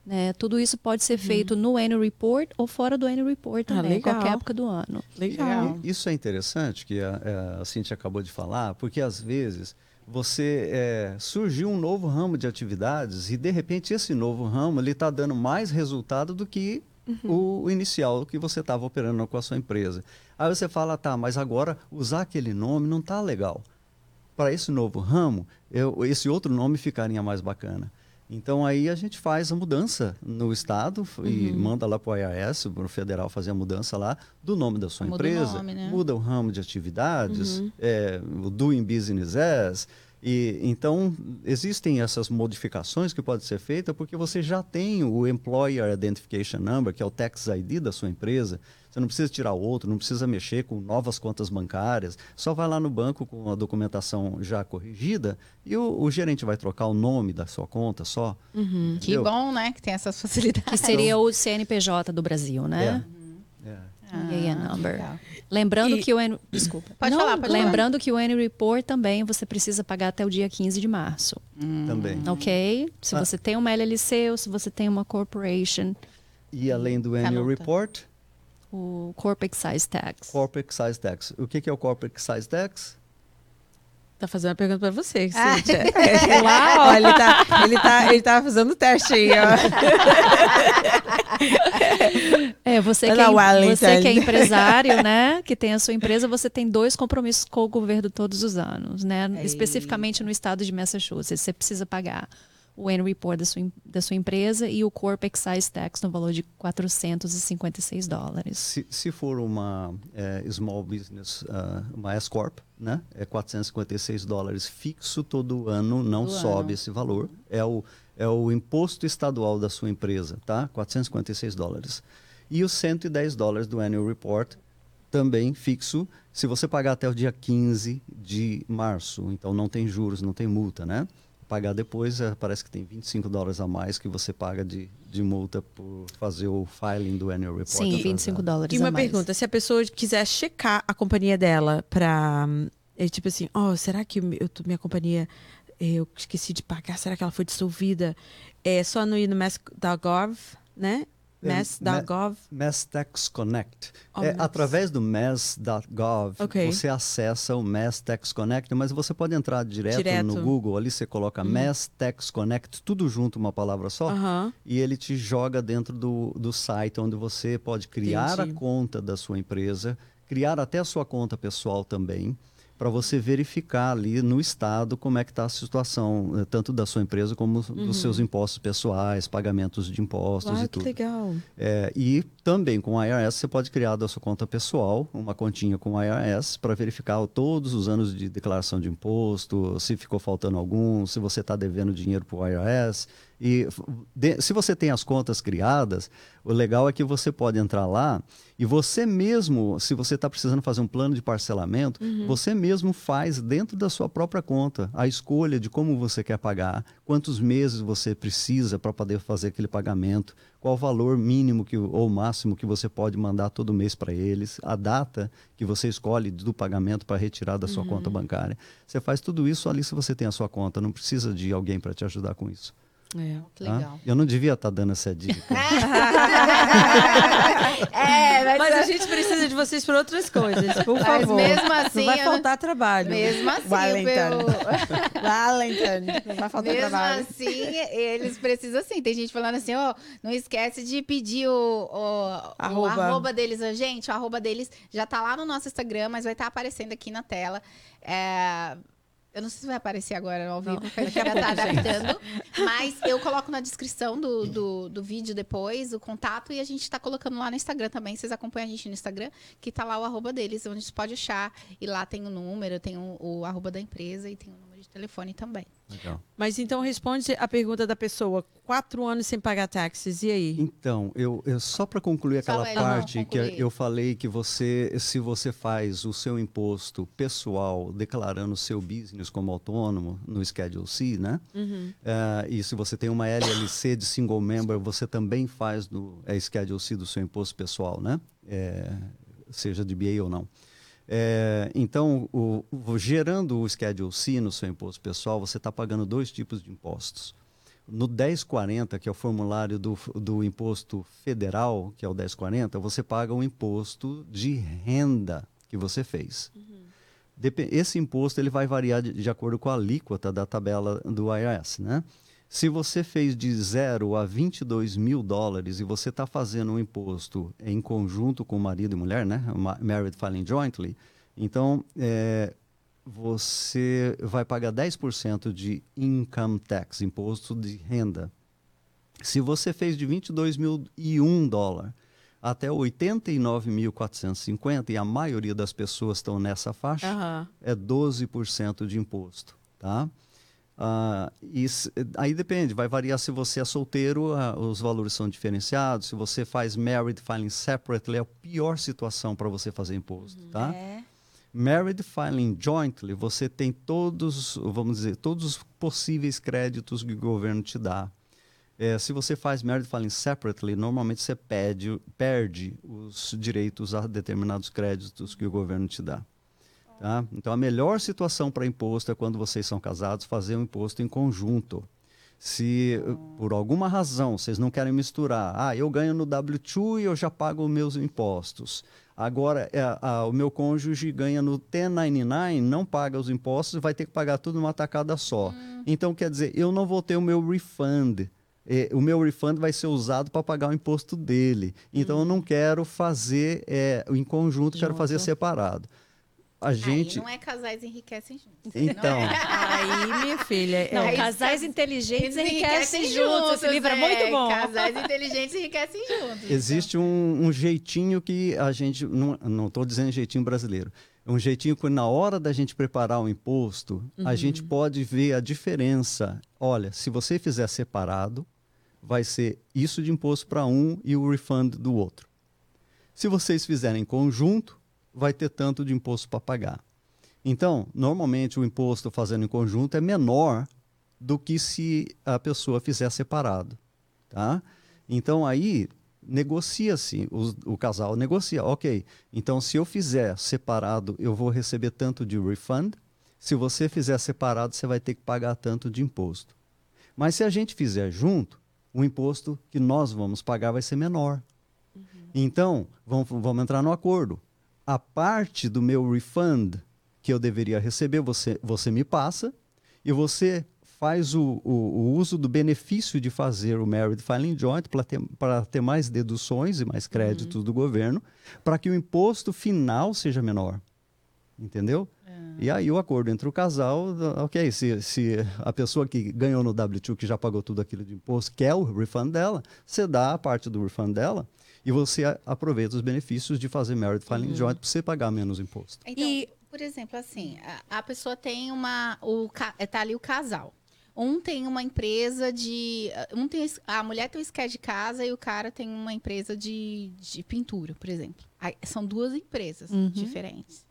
né? Tudo isso pode ser feito no annual report ou fora do annual report Ah, também, legal. qualquer época do ano. Legal. Legal. E Isso é interessante, que a, a Cintia acabou de falar, porque às vezes você é, surgiu um novo ramo de atividades e de repente esse novo ramo ele está dando mais resultado do que o, o inicial que você estava operando com a sua empresa. Aí você fala, tá, mas agora usar aquele nome não está legal. Para esse novo ramo, eu, esse outro nome ficaria mais bacana. Então aí a gente faz a mudança no estado e Uhum. manda lá para o IRS, para o federal fazer a mudança lá do nome da sua Muda o empresa, nome, né? muda o ramo de atividades, Uhum. é, o doing business as. E então existem essas modificações que podem ser feitas porque você já tem o Employer Identification Number, que é o tax ID da sua empresa. Você não precisa tirar outro, não precisa mexer com novas contas bancárias. Só vai lá no banco com a documentação já corrigida e o, o gerente vai trocar o nome da sua conta só. Que Entendeu? bom, né? Que tem essas facilidades. Que seria o CNPJ do Brasil, né? É. E a number. legal. Lembrando E- que o N... Desculpa. Pode falar, pode Lembrando que o N Report também você precisa pagar até o dia 15 de março. Também. Ok? Se Ah. você tem uma LLC ou se você tem uma corporation, E além do Tá Annual. Report, o Corporate Excise Tax. Corporate Excise Tax. O que, que é o Corporate Excise Tax? Tá fazendo uma pergunta pra você, Ah. Cíntia. É, lá, ó, ele tá, ele tá, ele tá fazendo o teste aí, ó. É, você que Olha é, você que é empresário, né? Que tem a sua empresa, você tem dois compromissos com o governo todos os anos, né? Especificamente no estado de Massachusetts. Você precisa pagar o N Report da sua, da sua empresa e o Corp Excise Tax no valor de 456 dólares. Se, se for uma eh, small business, ah, uma S Corp, né? É 456 dólares fixo todo ano, não Todo sobe ano. esse valor. É o, é o imposto estadual da sua empresa, tá? 456 dólares. E os 110 dólares do Annual Report, também fixo, se você pagar até o dia 15 de março. Então não tem juros, não tem multa, né? Pagar depois, eh, parece que tem 25 dólares a mais que você paga de, de multa por fazer o filing do Annual Report. Sim, atrasado. 25 dólares E uma pergunta, se a pessoa quiser checar a companhia dela pra... É tipo assim, ó, será que eu, minha companhia, eh, eu esqueci de pagar, será que ela foi dissolvida? É só no ir no mass.gov, né? Mass.gov. Mass Tax Connect. Oh, é, através do mass.gov, Ok. você acessa o Mass Tax Connect, mas você pode entrar direto, Direto. no Google, ali você coloca Mass Tax Connect, tudo junto, uma palavra só, e ele te joga dentro do, do site onde você pode criar Entendi. a conta da sua empresa, criar até a sua conta pessoal também, para você verificar ali no estado como é que está a situação, eh, tanto da sua empresa como dos seus impostos pessoais, pagamentos de impostos Uau, e que tudo. legal. É, e também com o IRS você pode criar da sua conta pessoal uma continha com o IRS para verificar todos os anos de declaração de imposto, se ficou faltando algum, se você está devendo dinheiro para o IRS. E de- se você tem as contas criadas, o legal é que você pode entrar lá e você mesmo, se você está precisando fazer um plano de parcelamento, você mesmo faz dentro da sua própria conta a escolha de como você quer pagar, quantos meses você precisa para poder fazer aquele pagamento, qual o valor mínimo que, ou máximo que você pode mandar todo mês para eles, a data que você escolhe do pagamento para retirar da sua conta bancária. Você faz tudo isso ali se você tem a sua conta, não precisa de alguém para te ajudar com isso. É. Que tá? legal. Eu não devia estar dando essa dica. é, mas, Mas a gente precisa de vocês para outras coisas, por mas favor. mesmo assim, não vai eu- faltar trabalho. mesmo assim, eu- Wellington. Não vai faltar Mesmo trabalho. assim, eles precisam assim. Tem gente falando assim, ó, não esquece de pedir o, o, Arroba. o arroba deles. Ó, Gente, o arroba deles já tá lá no nosso Instagram, mas vai estar aparecendo aqui na tela. É, Eu não sei se vai aparecer agora ao vivo, porque a gente já tá adaptando. Mas eu coloco na descrição do, do, do vídeo depois o contato e a gente tá colocando lá no Instagram também. Vocês acompanham a gente no Instagram, que tá lá o arroba deles, onde você pode achar. E lá tem o número, tem o, o arroba da empresa e tem o número de telefone também. Legal. Mas então responde a pergunta da pessoa. Quatro anos sem pagar taxas, e aí? Então, eu, eu- só para concluir Só aquela ele, parte não, que eu falei que você, se você faz o seu imposto pessoal declarando o seu business como autônomo no Schedule C, né? Eh, e se você tem uma LLC de single member, você também faz no é, Schedule C do seu imposto pessoal, né? Eh, seja de BA ou não. É, então, o- o- gerando o Schedule C no seu imposto pessoal, você está pagando dois tipos de impostos. No 1040, que é o formulário do, do imposto federal, que é o 1040, você paga um imposto de renda que você fez. Depe- Esse imposto ele vai variar de, de acordo com a alíquota da tabela do IRS, né? Se você fez de 0 a 22 mil dólares e você está fazendo um imposto em conjunto com marido e mulher, né? Ma- Married filing jointly, então é, você vai pagar 10% de income tax, imposto de renda. Se você fez de 22.001 dólar até 89.450 e a maioria das pessoas estão nessa faixa, Aham. é 12% de imposto, tá? Ah, s- aí depende, vai variar se você é solteiro, ah, os valores são diferenciados. Se você faz married filing separately, é a pior situação para você fazer imposto, tá? É. Married filing jointly, você tem todos, vamos dizer, todos os possíveis créditos que o governo te dá. É, se você faz married filing separately, normalmente você pede, perde os direitos a determinados créditos que o governo te dá. Tá? Então, a melhor situação para imposto é quando vocês são casados, fazer um imposto em conjunto. Se eh, por alguma razão vocês não querem misturar, ah, eu ganho no W2 e eu já pago os meus impostos. Agora, é, a- o meu cônjuge ganha no 1099, não paga os impostos, vai ter que pagar tudo numa tacada só. Então, quer dizer, eu não vou ter o meu refund. Eh, o meu refund vai ser usado para pagar o imposto dele. Então, eu não quero fazer eh, em conjunto, quero fazer Junto. separado. A gente. Aí não é casais enriquecem juntos. Então, Não é. Aí, minha filha. Não, é- casais cas- inteligentes Eles enriquecem juntos. Esse livro é muito bom. Casais inteligentes enriquecem juntos. Existe um, um jeitinho que a gente. Não estou dizendo jeitinho brasileiro. É um jeitinho que, na hora da gente preparar o imposto, a gente pode ver a diferença. Olha, se você fizer separado, vai ser isso de imposto para um e o refund do outro. Se vocês fizerem em conjunto, vai ter tanto de imposto para pagar. Então, normalmente o imposto fazendo em conjunto é menor do que se a pessoa fizer separado, tá? Então aí negocia-se, os- o, casal negocia, ok. Então se eu fizer separado, eu vou receber tanto de refund. Se você fizer separado, você vai ter que pagar tanto de imposto. Mas se a gente fizer junto, o imposto que nós vamos pagar vai ser menor. Então, vamos, vamos entrar no acordo. A parte do meu refund que eu deveria receber, você, você me passa e você faz o, o, o uso do benefício de fazer o Married Filing Joint para ter, pra ter mais deduções e mais créditos do governo, para que o imposto final seja menor. Entendeu? E aí o acordo entre o casal, ok, se, se a pessoa que ganhou no W2, que já pagou tudo aquilo de imposto, quer o refund dela, você dá a parte do refund dela e você aproveita os benefícios de fazer Married Filing Joint para você pagar menos imposto. Então, E- por exemplo, assim, a, a pessoa tem uma. O, ca- tá ali o casal. Um tem uma empresa de. Um tem, a mulher tem um esquete de casa e o cara tem uma empresa de, de pintura, por exemplo. Aí, são duas empresas Uhum. diferentes.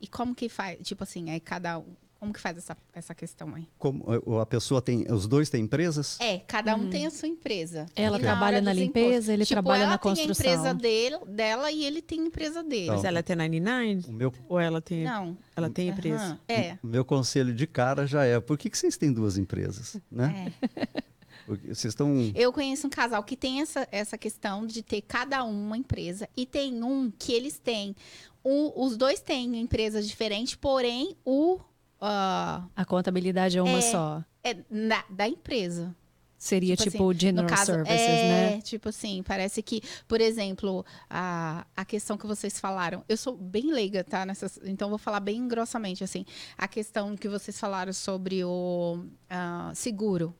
E como que faz? Tipo assim, aí cada um. Como que faz essa, essa questão aí? Como eh, a pessoa tem, os dois têm empresas? É, cada um tem a sua empresa. Ela trabalha na limpeza, impostos, ele tipo, trabalha ela na tem a construção. empresa dele, dela e ele tem a empresa dele. Então. Mas ela tem 99? O meu, Ou ela tem, Não. ela tem empresa? Aham, É. o meu conselho de cara já é, por que, que vocês têm duas empresas? Né? É. Porque vocês estão... Eu conheço um casal que tem essa, essa questão de ter cada um uma empresa. E tem um que eles têm. o- os dois têm empresas diferentes, porém, o. ah, A contabilidade é uma É. só. é na- da empresa. Seria Tipo tipo, assim, General caso, Services, é, né? tipo assim, parece que, por exemplo, a, a questão que vocês falaram, eu sou bem leiga, tá? Nessas, então vou falar bem grossamente, assim, a questão que vocês falaram sobre o ah, seguro.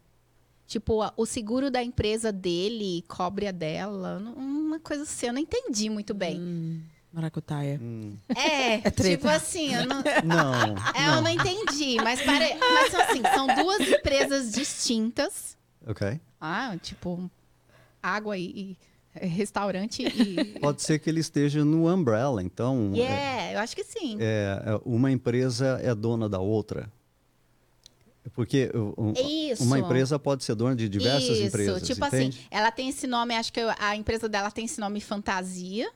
Tipo, a- o seguro da empresa dele cobre a dela, uma coisa assim, eu não entendi muito bem. Hum, maracutaia. Hum, É, treta. tipo assim, eu não, não, é, eu não entendi, mas, pare, mas assim, são duas empresas distintas. ok. Ah, tipo, água e, e eh, restaurante e. Pode ser que ele esteja no umbrella, então... é- Yeah, eu acho que sim. é, é, uma empresa é dona da outra. Porque um- Isso. uma empresa pode ser dona de diversas Isso, empresas, tipo entende? assim, ela tem esse nome, acho que a empresa dela tem esse nome fantasia,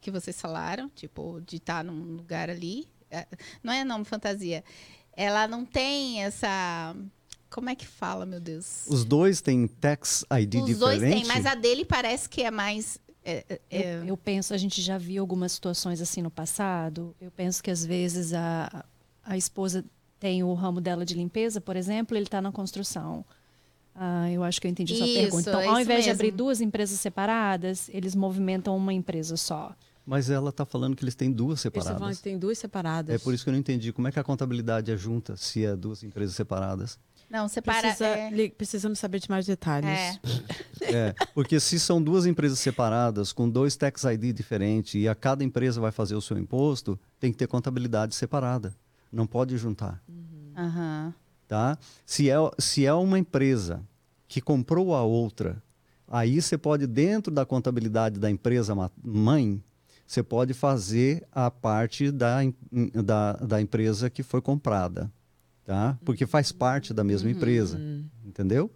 que vocês falaram, tipo, de estar num lugar ali. É, Não é nome fantasia. Ela não tem essa. Como é que fala, meu Deus? Os dois têm tax ID Os diferente? dois têm, mas a dele parece que é mais. é, é, é, Eu, eu penso, a gente já viu algumas situações assim no passado. Eu penso que às vezes a, a esposa tem o ramo dela de limpeza, por exemplo, ele está na construção. Ah, eu acho que eu entendi sua Isso, pergunta. Então, ao invés de mesmo. abrir duas empresas separadas, eles movimentam uma empresa só. Mas ela está falando que eles têm duas Eles estão falando separadas. que tem duas separadas. É por isso que eu não entendi. Como é que a contabilidade é junta se é duas empresas separadas? Não, separa. Precisa, é, li- Precisamos saber de mais detalhes. É. É, porque se são duas empresas separadas, com dois tax ID diferentes, e a cada empresa vai fazer o seu imposto, tem que ter contabilidade separada. Não pode juntar. Aham. Tá? Se, é, se é uma empresa que comprou a outra, aí você pode, dentro da contabilidade da empresa mãe, você pode fazer a parte da, da, da empresa que foi comprada. Tá? Porque faz parte da mesma empresa. Entendeu?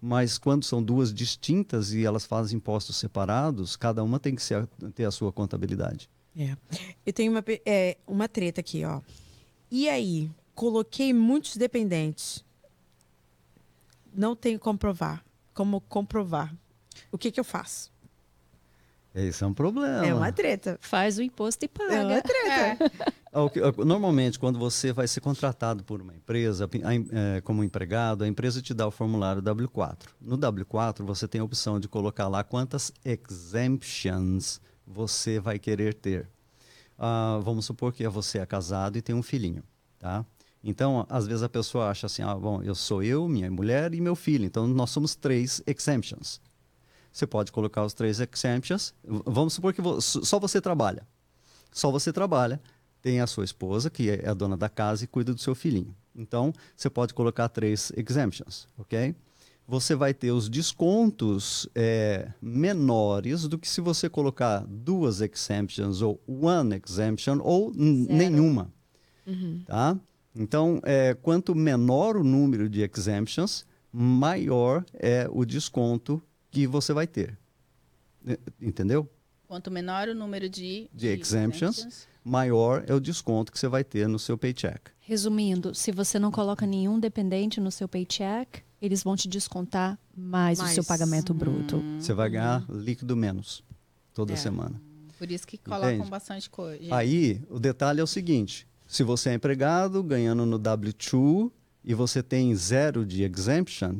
Mas quando são duas distintas e elas fazem impostos separados, cada uma tem que ser- ter a sua contabilidade. É. Eu tenho uma, é, uma treta aqui, ó. E aí, coloquei muitos dependentes. Não tenho como provar. Como comprovar. O que, que eu faço? Esse é um problema. É uma treta. Faz o imposto e paga. É uma treta. Que- ah, Normalmente, quando você vai ser contratado por uma empresa, como empregado, a empresa te dá o formulário W4. No W4, você tem a opção de colocar lá quantas exemptions você vai querer ter. Ah, vamos supor que você é casado e tem um filhinho, tá? Então, às vezes a pessoa acha assim, ah, bom, eu sou eu, minha mulher e meu filho, então nós somos três exemptions. Você pode colocar os três exemptions. Vamos supor que só você trabalha. Só você trabalha. Tem a sua esposa, que é a dona da casa e cuida do seu filhinho. Então, você pode colocar três exemptions, ok? Você vai ter os descontos eh, menores do que se você colocar duas exemptions ou one exemption ou nenhuma. Tá? Então, eh, quanto menor o número de exemptions, maior é o desconto que você vai ter. Eh, Entendeu? Quanto menor o número de, De exemptions. Maior é o desconto que você vai ter no seu paycheck. Resumindo, se você não coloca nenhum dependente no seu paycheck, eles vão te descontar mais, o Mais. seu pagamento bruto. Você vai ganhar líquido menos toda É. semana. Por isso que colocam Entende? bastante coisa. Aí, o detalhe é o seguinte: se você é empregado ganhando no W2 e você tem zero de exemption,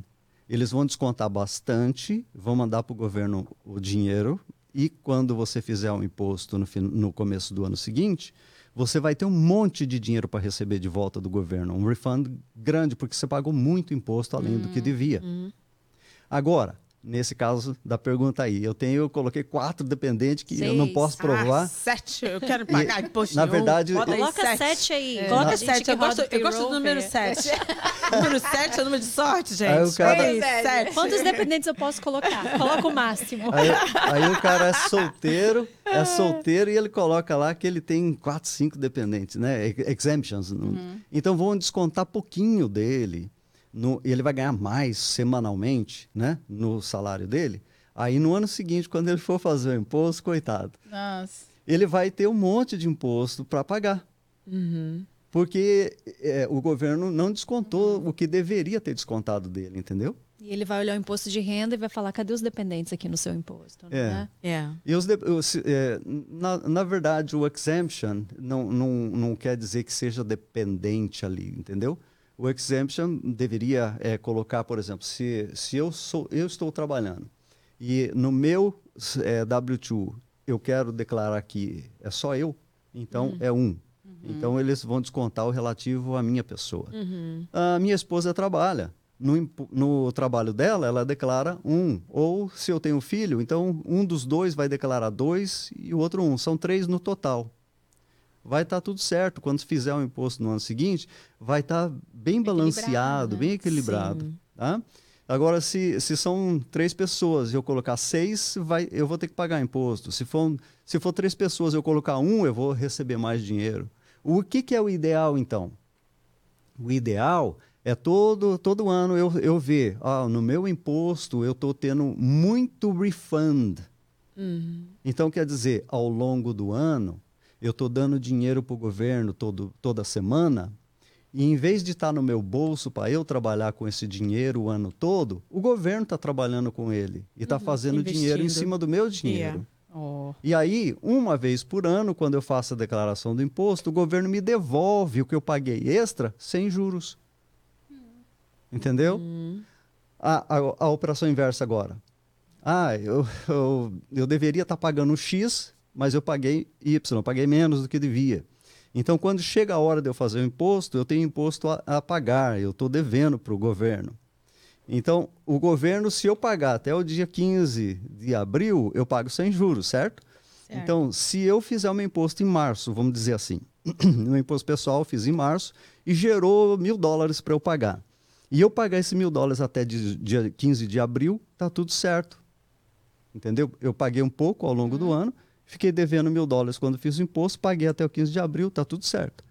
eles vão descontar bastante, vão mandar para o governo o dinheiro e quando você fizer o imposto no, no começo do ano seguinte, você vai ter um monte de dinheiro para receber de volta do governo, um refund grande porque você pagou muito imposto além do que devia. Agora, nesse caso da pergunta aí, eu tenho, eu coloquei quatro dependentes que eu não Seis. posso provar. Ah, sete. Eu quero pagar imposto na verdade, Bota Coloca sete aí. É. Coloca sete. Eu gosto, eu gosto do número sete. número sete é o número de sorte, gente. Aí o cara- Ei, sete. Quantos dependentes eu posso colocar? Coloca o máximo. Aí, aí o cara é solteiro, é solteiro e ele coloca lá que ele tem quatro, cinco dependentes, né? Ex- Exemptions. no- Então vão descontar pouquinho dele. No, e ele vai ganhar mais semanalmente, né? No salário dele. Aí no ano seguinte, quando ele for fazer o imposto, coitado, Nossa. ele vai ter um monte de imposto para pagar. Uhum. Porque é, o governo não descontou o que deveria ter descontado dele, entendeu? E ele vai olhar o imposto de renda e vai falar: cadê os dependentes aqui no seu imposto? É. Né? É. E os de- os, é, na, na verdade, o exemption não, não, não quer dizer que seja dependente ali, entendeu? O exemption deveria é, colocar, por exemplo, se, se eu, sou, eu estou trabalhando e no meu é, W2 eu quero declarar que é só eu, então é um. Então eles vão descontar o relativo à minha pessoa. Uhum. A minha esposa trabalha. No, no trabalho dela, ela declara um. Ou se eu tenho filho, então um dos dois vai declarar dois e o outro um. São três no total. Vai estar tudo certo. Quando fizer o imposto no ano seguinte, vai estar bem Equilibrado, balanceado, né? bem equilibrado. Sim. Tá? Agora, se, se são três pessoas e eu colocar seis, vai, eu vou ter que pagar imposto. Se for, se for três pessoas e eu colocar um, eu vou receber mais dinheiro. O que, que é o ideal, então? O ideal é todo, todo ano eu, eu ver, ah, no meu imposto eu estou tendo muito refund. Uhum. Então, quer dizer, ao longo do ano, eu estou dando dinheiro para o governo todo, toda semana, e em vez de estar no meu bolso para eu trabalhar com esse dinheiro o ano todo, o governo está trabalhando com ele e está fazendo dinheiro em Investindo. cima do meu dinheiro. Yeah. Oh. E aí, uma vez por ano, quando eu faço a declaração do imposto, o governo me devolve o que eu paguei extra sem juros. Entendeu? A, a, a operação inversa agora. Ah, eu, eu, eu deveria estar pagando X mas eu paguei Y, eu paguei menos do que devia. Então, quando chega a hora de eu fazer o imposto, eu tenho imposto a, a pagar, eu estou devendo para o governo. Então, o governo, se eu pagar até o dia 15 de abril, eu pago sem juros, certo? Certo. Então, se eu fizer o meu imposto em março, vamos dizer assim, o imposto pessoal eu fiz em março e gerou mil dólares para eu pagar. E eu pagar esse mil dólares até de- dia 15 de abril, tá tudo certo. Entendeu? Eu paguei um pouco ao longo do ano, fiquei devendo mil dólares quando fiz o imposto, paguei até o 15 de abril, tá tudo certo.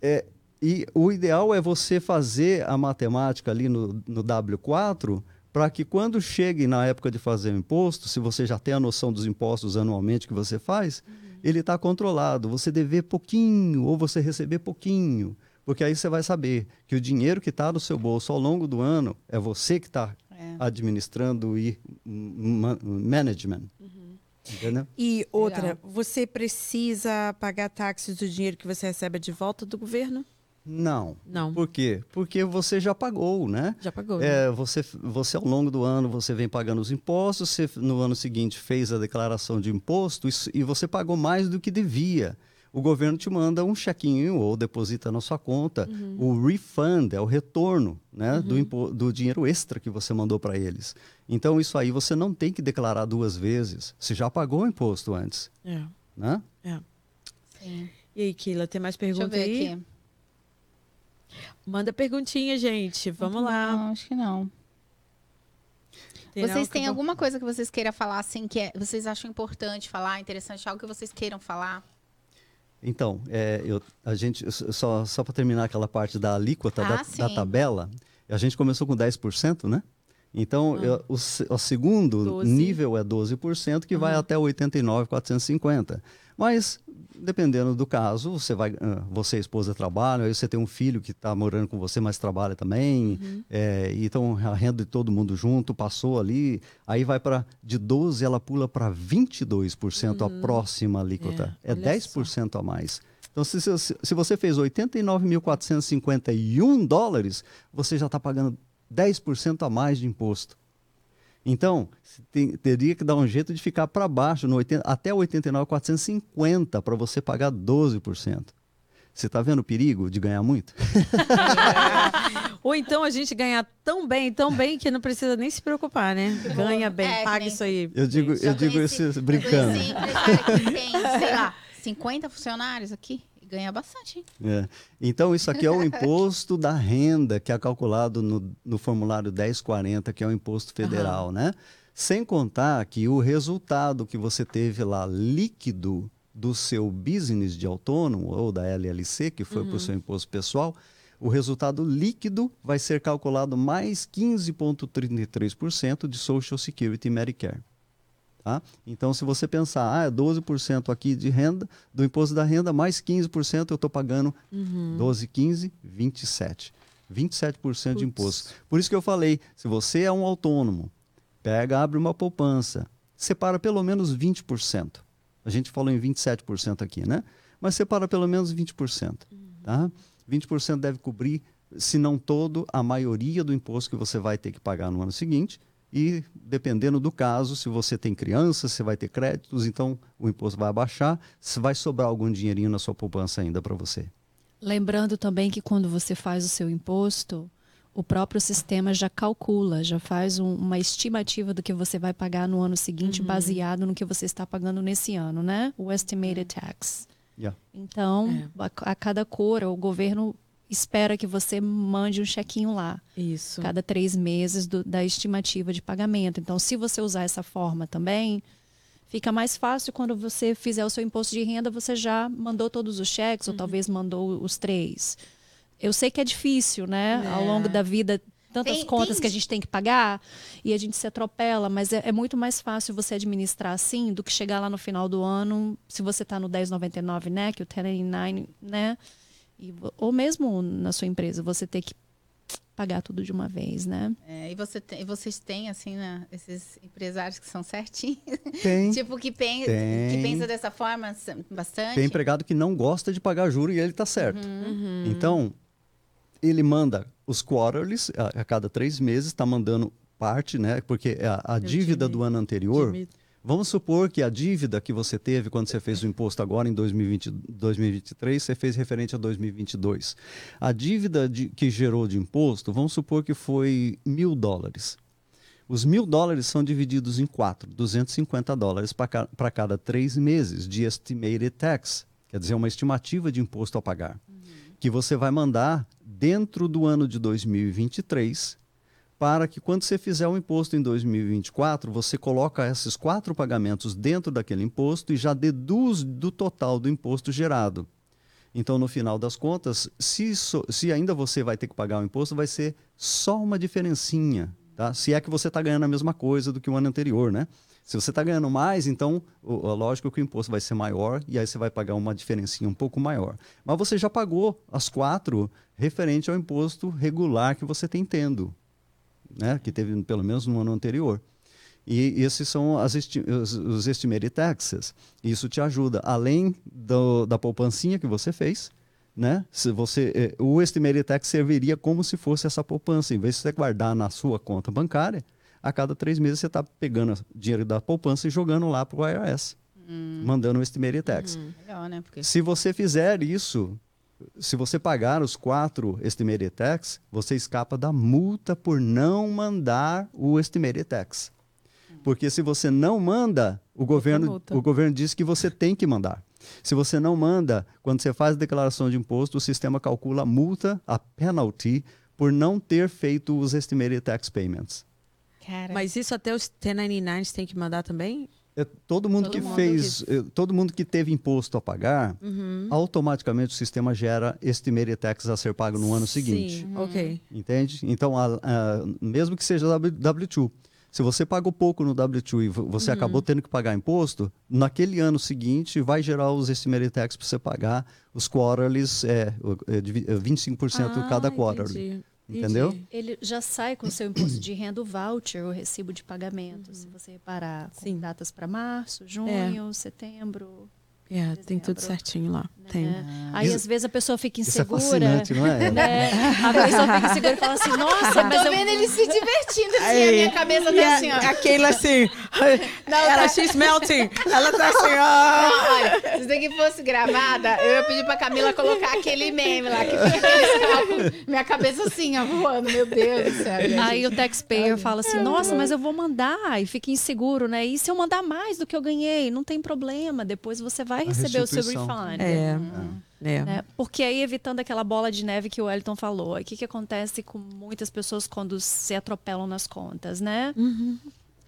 É, e o ideal é você fazer a matemática ali no, no W4 para que quando chegue na época de fazer o imposto, se você já tem a noção dos impostos anualmente que você faz, ele está controlado. Você dever pouquinho ou você receber pouquinho. Porque aí você vai saber que o dinheiro que está no seu bolso ao longo do ano é você que está É. administrando e ma- management. Entendeu? E outra, Legal. você precisa pagar taxas do dinheiro que você recebe de volta do governo? Não. Não. Por quê? Porque você já pagou, né? Já pagou. né? É, você, você ao longo do ano você vem pagando os impostos, você no ano seguinte fez a declaração de imposto isso- e você pagou mais do que devia. O governo te manda um chequinho ou deposita na sua conta. O refund é o retorno né, do, impo- do dinheiro extra que você mandou para eles. Então, isso aí você não tem que declarar duas vezes. Você já pagou o imposto antes. É. Né? Sim. E aí, Kila, tem mais Deixa eu ver aí? aqui. Manda perguntinha, gente. Vamos lá. Não, acho que não. Vocês têm alguma coisa que vocês queiram falar, assim, que é- vocês acham importante falar, interessante, algo que vocês queiram falar? Então, é, eu, a gente, só, só para terminar aquela parte da alíquota Ah, da, da tabela, a gente começou com 10%, né? Então, eu- o, o segundo 12. nível é 12%, que vai até 89,450. Mas, dependendo do caso, você vai, você e a esposa trabalham, aí você tem um filho que está morando com você, mas trabalha também. é, então, a renda de todo mundo junto passou ali. Aí vai para de 12, ela pula para 22% a próxima alíquota. É, É, olha 10% a mais. Então, se, se, se você fez 89.451 dólares, você já está pagando 10% a mais de imposto. Então, tem- teria que dar um jeito de ficar para baixo, no 80, até 89.450, para você pagar 12%. Você está vendo o perigo de ganhar muito? Ou então a gente ganhar tão bem, tão bem, que não precisa nem se preocupar, né? Ganha bem, É, paga nem- isso aí. Eu digo, eu digo conheci- isso brincando. Eu conheci que tem, sei lá, 50 funcionários aqui ganha bastante. hein? É. Então, isso aqui é o imposto da renda, que é calculado no, no formulário 1040, que é o imposto federal, né? Sem contar que o resultado que você teve lá líquido do seu business de autônomo ou da LLC, que foi para o seu imposto pessoal, o resultado líquido vai ser calculado mais 15,33% de Social Security e Medicare. Tá? Então, se você pensar, ah, é 12% aqui de renda, do imposto da renda, mais 15% eu estou pagando 12, 15, 27. 27% de imposto. Por isso que eu falei, se você é um autônomo, pega, abre uma poupança, separa pelo menos 20%. A gente falou em 27% aqui, né? Mas separa pelo menos 20%. Tá? 20% deve cobrir, se não todo, a maioria do imposto que você vai ter que pagar no ano seguinte. E dependendo do caso, se você tem crianças, você vai ter créditos, então o imposto vai abaixar, se vai sobrar algum dinheirinho na sua poupança ainda para você. Lembrando também que quando você faz o seu imposto, o próprio sistema já calcula, já faz um- uma estimativa do que você vai pagar no ano seguinte, baseado no que você está pagando nesse ano, né? O estimated tax. Yeah. Então, a, a cada cor, o governo espera que você mande um chequinho lá, Isso. cada três meses do- da estimativa de pagamento. Então, se você usar essa forma também, fica mais fácil quando você fizer o seu imposto de renda, você já mandou todos os cheques, ou talvez mandou os três. Eu sei que é difícil, né? Ao É. longo da vida, tantas Tem- contas tem- que a gente tem que pagar e a gente se atropela, mas é, é muito mais fácil você administrar assim do que chegar lá no final do ano, se você está no 1099, né? Que o 1099, né? E ou mesmo na sua empresa, você ter que pagar tudo de uma vez, né? É, e você tem- e vocês têm, assim, né, esses empresários que são certinhos? Tem, tipo, que, pen, Tem. que pensa dessa forma bastante? tem empregado que não gosta de pagar juro e ele está certo. Então, ele manda os quarterlies a, a cada três meses, está mandando parte, né? Porque a, a dívida do ano anterior, Jimmy, Vamos supor que a dívida que você teve quando você fez o imposto agora em 2020, 2023, você fez referente a 2022. A dívida de, que gerou de imposto, vamos supor que foi mil dólares. Os mil dólares são divididos em quatro, 250 dólares para cada três meses de estimated tax, quer dizer, uma estimativa de imposto a pagar, uhum. que você vai mandar dentro do ano de 2023 para que quando você fizer o imposto em 2024, você coloca esses quatro pagamentos dentro daquele imposto e já deduz do total do imposto gerado. Então, no final das contas, se, so, se ainda você vai ter que pagar o imposto, vai ser só uma diferencinha, tá? Se é que você está ganhando a mesma coisa do que o ano anterior, né? Se você está ganhando mais, então, o, lógico que o imposto vai ser maior e aí você vai pagar uma diferencinha um pouco maior. Mas você já pagou as quatro referente ao imposto regular que você tem tendo né, que teve pelo menos no ano anterior. E esses são esti os, os estimated taxes. Isso te ajuda, além do, da poupancinha que você fez, né? Se você, eh, o estimated tax serviria como se fosse essa poupança. Em vez de você guardar na sua conta bancária, a cada três meses você está pegando dinheiro da poupança e jogando lá para o IRS, hum. mandando o estimated tax. Hum. Legal, né? Porque... Se você fizer isso se você pagar os quatro estimated tax, você escapa da multa por não mandar o estimated tax. Porque se você não manda, o governo, o governo diz que você tem que mandar. Se você não manda, quando você faz a declaração de imposto, o sistema calcula a multa, a penalty, por não ter feito os estimated tax payments. Cara. Mas isso até os 1099 tem que mandar também? É, todo mundo todo que mundo fez, que... É, todo mundo que teve imposto a pagar, uhum. automaticamente o sistema gera estimated tax a ser pago no ano seguinte. Sim, uhum. ok. Entende? Então, a, a, mesmo que seja W2, se você pagou pouco no W2 e você uhum. acabou tendo que pagar imposto, naquele ano seguinte vai gerar os estimated tax para você pagar os quarterlies, é, é 25% ah, cada quarterly. Entendi. Entendeu? Ele já sai com o seu imposto de renda, o voucher, o recibo de pagamento, uhum. se você reparar, com Sim. datas para março, junho, é. setembro. É, tem tudo certinho lá. Né? Tem. Ah. Aí às vezes a pessoa fica insegura. É não é? Né? A pessoa fica insegura e fala assim, nossa, mas tô eu... vendo ele se divertindo assim, Aí, a minha cabeça tá assim, ó. Aquela assim, não, ela, tá... she's melting. Ela tá assim, ó. Não, olha, se isso daqui fosse gravada, eu ia pedir pra Camila colocar aquele meme lá, que fica minha cabeça assim, ó, voando, meu Deus do céu. Gente. Aí o taxpayer fala assim, nossa, mas eu vou mandar, e fica inseguro, né? E se eu mandar mais do que eu ganhei? Não tem problema, depois você vai receber o seu refund. É. É. Né? Porque aí, evitando aquela bola de neve que o Wellington falou, o que, que acontece com muitas pessoas quando se atropelam nas contas, né? Uhum.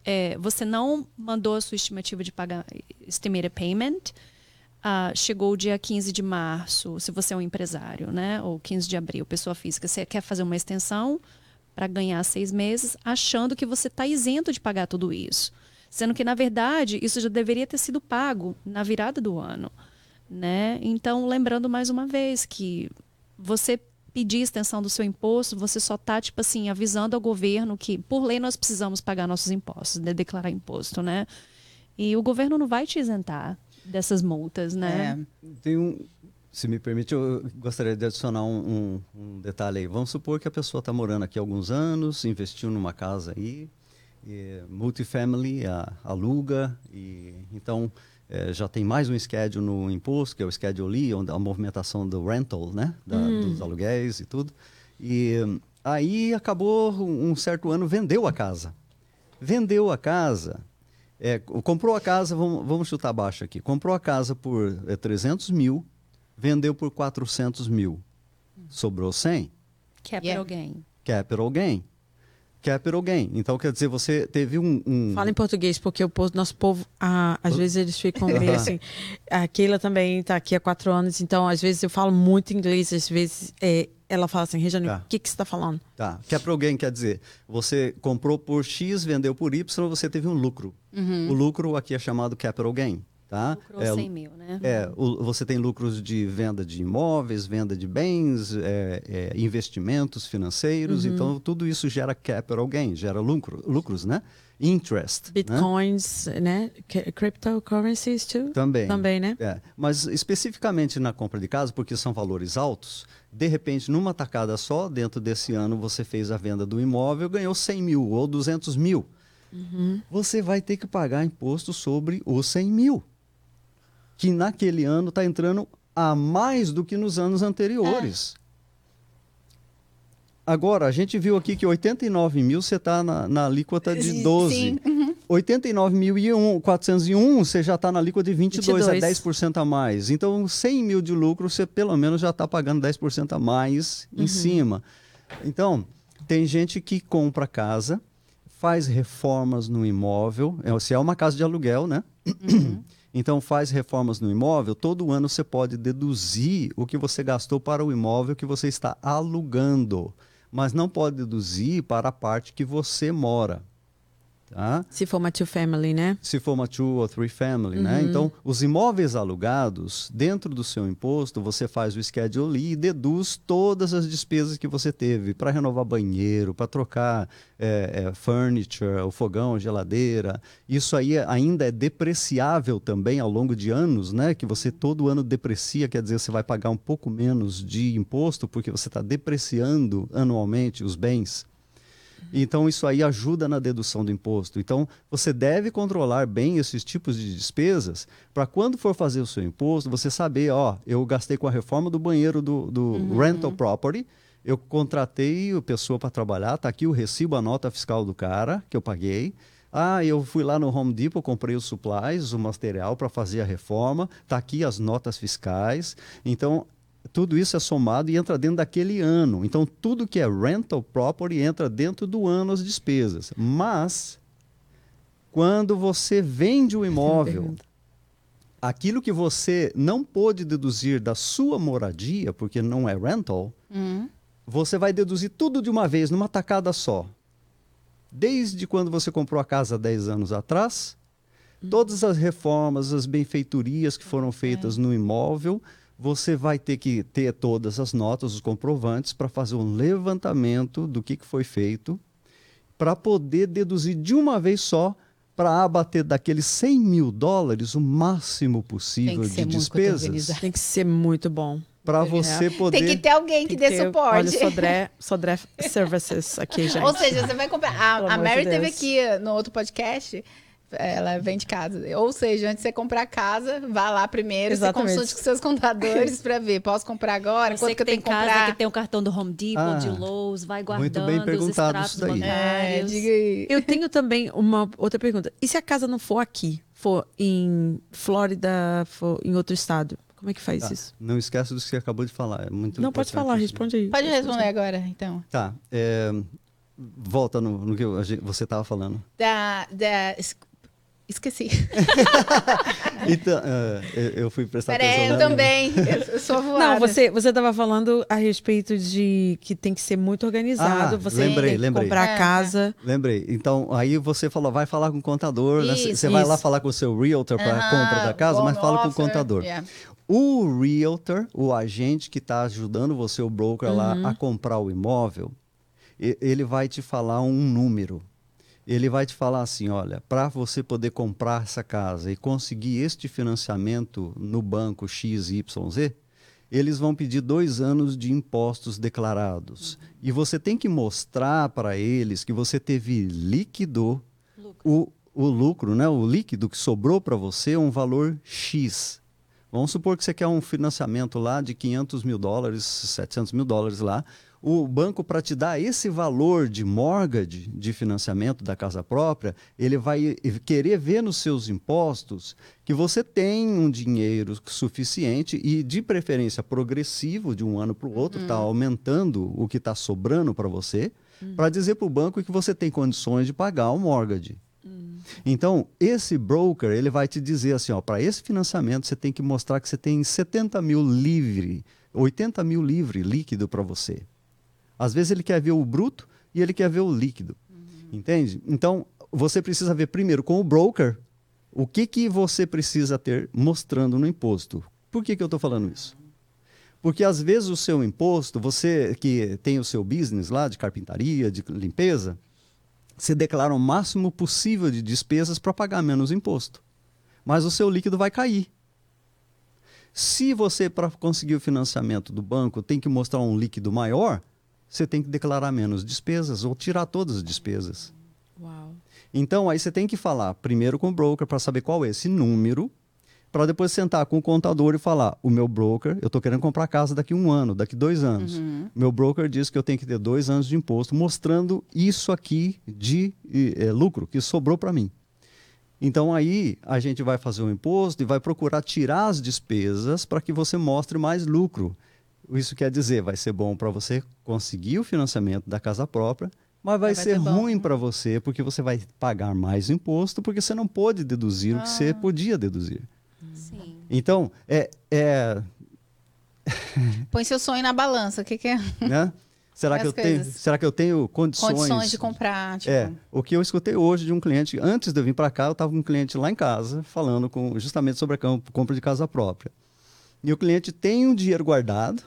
É, você não mandou a sua estimativa de pagar, estimated payment, uh, chegou o dia 15 de março, se você é um empresário, né? Ou 15 de abril, pessoa física, você quer fazer uma extensão para ganhar seis meses, achando que você está isento de pagar tudo isso. Sendo que, na verdade, isso já deveria ter sido pago na virada do ano. Né? Então, lembrando mais uma vez que você pedir extensão do seu imposto, você só está, tipo assim, avisando ao governo que, por lei, nós precisamos pagar nossos impostos, de declarar imposto, né? E o governo não vai te isentar dessas multas, né? É, tem um, se me permite, eu gostaria de adicionar um, um, um detalhe aí. Vamos supor que a pessoa está morando aqui há alguns anos, investiu numa casa aí, e, multifamily, a, aluga, e então é, já tem mais um schedule no imposto, que é o schedule I, onde a movimentação do rental, né? Da, hum. Dos aluguéis e tudo. E aí acabou um certo ano, vendeu a casa. Vendeu a casa, é, comprou a casa, vamos, vamos chutar baixo aqui, comprou a casa por é, 300 mil, vendeu por 400 mil. Sobrou 100? Capital yeah. gain. Capital gain capital gain. Então, quer dizer, você teve um. um... Fala em português, porque o povo, nosso povo, ah, às vezes eles ficam meio assim. A Keila também está aqui há quatro anos, então às vezes eu falo muito inglês, às vezes é, ela fala assim, Regiane, tá. o que, que você está falando? Tá. Capital gain quer dizer, você comprou por X, vendeu por Y, você teve um lucro. Uhum. O lucro aqui é chamado capital gain. Tá? Lucrou é, 100 mil, né? É, o, você tem lucros de venda de imóveis, venda de bens, é, é, investimentos financeiros, uhum. então tudo isso gera capital gain, gera lucro, lucros, né? Interest. Né? Bitcoins, né? né? Cryptocurrencies too? Também. Também, né? É. Mas especificamente na compra de casa, porque são valores altos, de repente, numa tacada só, dentro desse ano, você fez a venda do imóvel, ganhou 100 mil ou 200 mil. você vai ter que pagar imposto sobre os 100 mil, que naquele ano está entrando a mais do que nos anos anteriores. Agora, a gente viu aqui que 89 mil você está na, na alíquota de 12. Sim. 89.401 você já está na alíquota de 22, 22. a 10% a mais. Então, 100 mil de lucro, você pelo menos já está pagando 10% a mais em cima. Então, tem gente que compra casa, faz reformas no imóvel, é, se é uma casa de aluguel, né? Então, faz reformas no imóvel, todo ano você pode deduzir o que você gastou para o imóvel que você está alugando, mas não pode deduzir para a parte que você mora. Tá? Se for uma two family, né? se for uma two or three family, né? Então, os imóveis alugados, dentro do seu imposto, você faz o schedule e deduz todas as despesas que você teve para renovar banheiro, para trocar é, é, furniture, o fogão, a geladeira. Isso aí ainda é depreciável também ao longo de anos, né? Que você todo ano deprecia, quer dizer, você vai pagar um pouco menos de imposto porque você está depreciando anualmente os bens. Então, isso aí ajuda na dedução do imposto. Então, você deve controlar bem esses tipos de despesas para quando for fazer o seu imposto, você saber, ó, eu gastei com a reforma do banheiro do, do rental property, eu contratei a pessoa para trabalhar, tá aqui o recibo, a nota fiscal do cara que eu paguei. Ah, eu fui lá no Home Depot, comprei os supplies, o material para fazer a reforma, tá aqui as notas fiscais. Então, tudo isso é somado e entra dentro daquele ano. Então, tudo que é rental property entra dentro do ano as despesas. Mas, quando você vende o imóvel, aquilo que você não pôde deduzir da sua moradia, porque não é rental, Hum. você vai deduzir tudo de uma vez, numa tacada só. Desde quando você comprou a casa 10 anos atrás, todas as reformas, as benfeitorias que foram feitas no imóvel, você vai ter que ter todas as notas, os comprovantes, para fazer um levantamento do que, que foi feito, para poder deduzir de uma vez só, para abater daqueles 100 mil dólares o máximo possível Tem que ser de muito despesas, organizado. Tem que ser muito bom. para você poder. Tem que ter alguém que dê ter- suporte. Olha, Sodré, Sodré Services aqui, gente. Ou seja, você vai comprar. A, a Mary de teve aqui no outro podcast. Ela vende casa. Ou seja, antes de você comprar a casa, vá lá primeiro, Exatamente. você consulte com seus contadores para ver. Posso comprar agora? Você Quanto que que eu tenho tem que casa comprar? que tem o cartão do Home Depot, Ah, de Lowe's, vai guardando muito bem os perguntado extratos isso daí. É, bancários. diga aí. Eu tenho também uma outra pergunta. E se a casa não for aqui, for em Flórida, for em outro estado? Como é que faz Tá, isso? Não esquece do que você acabou de falar. É muito Não, pode falar, responde aí. Pode responder agora, então. Tá. é, volta no, no que eu- a gente- você estava falando. Da, da, esqueci. Então, é, eu- eu fui prestar Peraí, atenção. eu na- também. Eu, eu sou voada. Não, você você estava falando a respeito de que tem que ser muito organizado. Ah, você lembrei, tem que lembrei. comprar É, casa. Lembrei. Então, aí você falou, vai falar com o contador, né? Você Isso, você vai lá isso. falar com o seu realtor para Aham, compra da casa, mas fala com o contador. yeah. O realtor, o agente que está ajudando você, o broker lá, Uhum. a comprar o imóvel, ele vai te falar um número. Ele vai te falar assim, olha, para você poder comprar essa casa e conseguir este financiamento no banco XYZ, eles vão pedir dois anos de impostos declarados. E você tem que mostrar para eles que você teve líquido, o, o lucro, né, o líquido que sobrou para você, um valor X. Vamos supor que você quer um financiamento lá de 500 mil dólares, 700 mil dólares lá. O banco, para te dar esse valor de mortgage, de financiamento da casa própria, ele vai querer ver nos seus impostos que você tem um dinheiro suficiente e, de preferência, progressivo, de um ano para o outro, está aumentando o que está sobrando para você, para dizer para o banco que você tem condições de pagar o mortgage. Então, esse broker, ele vai te dizer assim, ó, para esse financiamento você tem que mostrar que você tem 70 mil livre, 80 mil livre, líquido para você. Às vezes ele quer ver o bruto e ele quer ver o líquido, entende? Então, você precisa ver primeiro com o broker o que, que você precisa ter mostrando no imposto. Por que, que eu estou falando isso? Porque às vezes o seu imposto, você que tem o seu business lá de carpintaria, de limpeza, você declara o máximo possível de despesas para pagar menos imposto. Mas o seu líquido vai cair. Se você, para conseguir o financiamento do banco, tem que mostrar um líquido maior, você tem que declarar menos despesas ou tirar todas as despesas. Uau. Então, aí você tem que falar primeiro com o broker para saber qual é esse número, para depois sentar com o contador e falar: o meu broker, eu estou querendo comprar casa daqui um ano, daqui dois anos. Uhum. Meu broker diz que eu tenho que ter dois anos de imposto, mostrando isso aqui de eh, lucro que sobrou para mim. Então aí a gente vai fazer o imposto e vai procurar tirar as despesas para que você mostre mais lucro. Isso quer dizer, vai ser bom para você conseguir o financiamento da casa própria, mas vai, Vai ser ser ruim para você porque você vai pagar mais imposto porque você não pôde deduzir o que você podia deduzir. Sim. Então, é, é Põe seu sonho na balança. O que, que é? né? Será que, eu tenho, será que eu tenho condições, Condições de comprar. Tipo, É, o que eu escutei hoje de um cliente, antes de eu vir para cá, eu estava com um cliente lá em casa, falando com, justamente sobre a compra de casa própria. E o cliente tem um dinheiro guardado,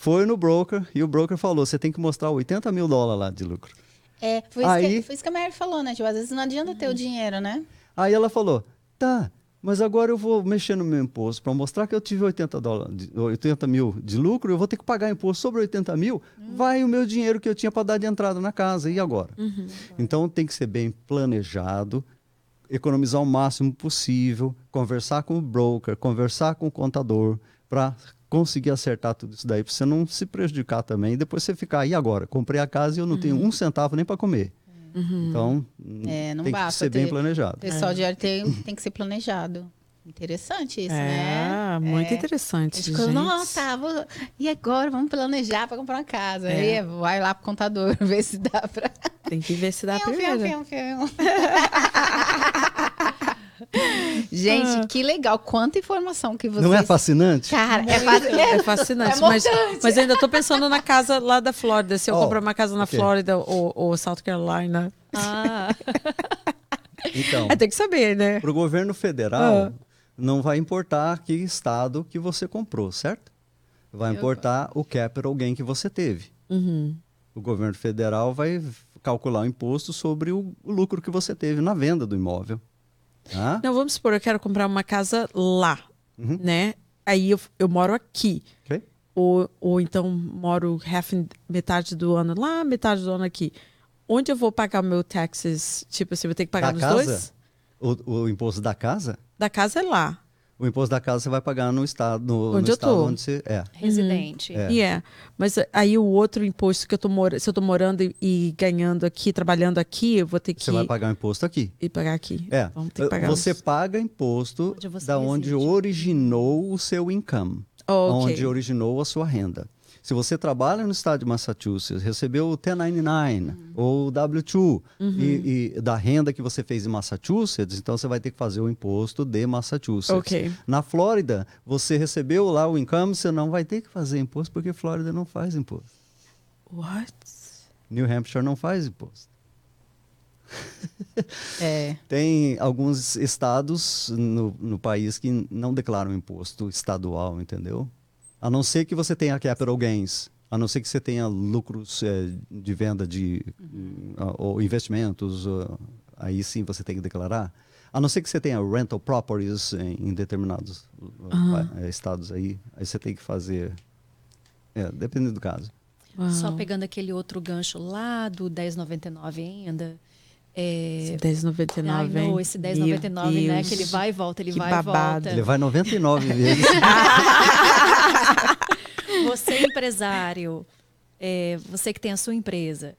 foi no broker, e o broker falou: você tem que mostrar 80 mil dólares lá de lucro. É, foi, isso Aí- que, foi isso que a Mary falou, né? Tipo, às vezes não adianta ter o dinheiro, né? Aí ela falou: tá, mas agora eu vou mexer no meu imposto para mostrar que eu tive 80, dólares, de- 80 mil de lucro, eu vou ter que pagar imposto sobre 80 mil, vai o meu dinheiro que eu tinha para dar de entrada na casa, e agora? Então tem que ser bem planejado, economizar o máximo possível, conversar com o broker, conversar com o contador, para conseguir acertar tudo isso daí, para você não se prejudicar também. E depois você ficar, e agora? Comprei a casa e eu não tenho um centavo nem para comer. Então, É, não tem que basta ser bem ter- planejado. O pessoal de tem, tem que ser planejado. Interessante isso, é, né? muito É. interessante, Tipo, gente. Nossa, vou... e agora vamos planejar para comprar uma casa. É. Aí vai lá pro contador ver se dá para. Tem que ver se dá fiu. Gente, que legal. Quanta informação que vocês... Não é fascinante? Cara, é fácil. É fascinante, É mas, mas eu ainda tô pensando na casa lá da Flórida. Se eu Oh, comprar uma casa na ok. Flórida ou, ou South Carolina. Ah, Então, É, tem que saber, né? para o governo federal, Ah. não vai importar que estado que você comprou, certo? Vai importar o capital gain que você teve. Uhum. O governo federal vai calcular o imposto sobre o lucro que você teve na venda do imóvel. Tá? Não, vamos supor, eu quero comprar uma casa lá, Uhum. né? Aí eu, eu moro aqui. Ok? Ou, ou então moro half, metade do ano lá, metade do ano aqui. Onde eu vou pagar o meu taxes? Tipo assim, eu vou ter que pagar Da nos casa? dois? O, o imposto da casa? Da casa é lá. O imposto da casa você vai pagar no estado, no, Onde no eu estado tô. onde você é. residente. É. E é. Mas aí o outro imposto que eu tô morando, se eu tô morando e, e ganhando aqui, trabalhando aqui, eu vou ter que Você vai pagar o imposto aqui. ir pagar aqui. É. Vamos ter que pagar. Você os- paga imposto Onde você da onde reside. originou o seu income. Oh, ok. onde originou a sua renda. Se você trabalha no estado de Massachusetts, recebeu o 1099 ou o W2 e, e da renda que você fez em Massachusetts, então você vai ter que fazer o imposto de Massachusetts. Ok. Na Flórida, você recebeu lá o income, você não vai ter que fazer imposto porque Flórida não faz imposto. What? New Hampshire não faz imposto. É. Tem alguns estados no, no país que não declaram imposto estadual, entendeu? A não ser que você tenha capital gains, a não ser que você tenha lucros eh, de venda de ah, ou investimentos, aí sim você tem que declarar. A não ser que você tenha rental properties em, em determinados eh, estados aí, aí você tem que fazer, é, dependendo do caso. Só Uau. pegando aquele outro gancho lá do 1099 ainda. É... Esse 10,99, Ai, não, hein? esse Meu 1099, né? Deus. Que ele vai e volta, ele Que vai babado. e Ele volta. vai 99 vezes. Você, empresário, é, você que tem a sua empresa,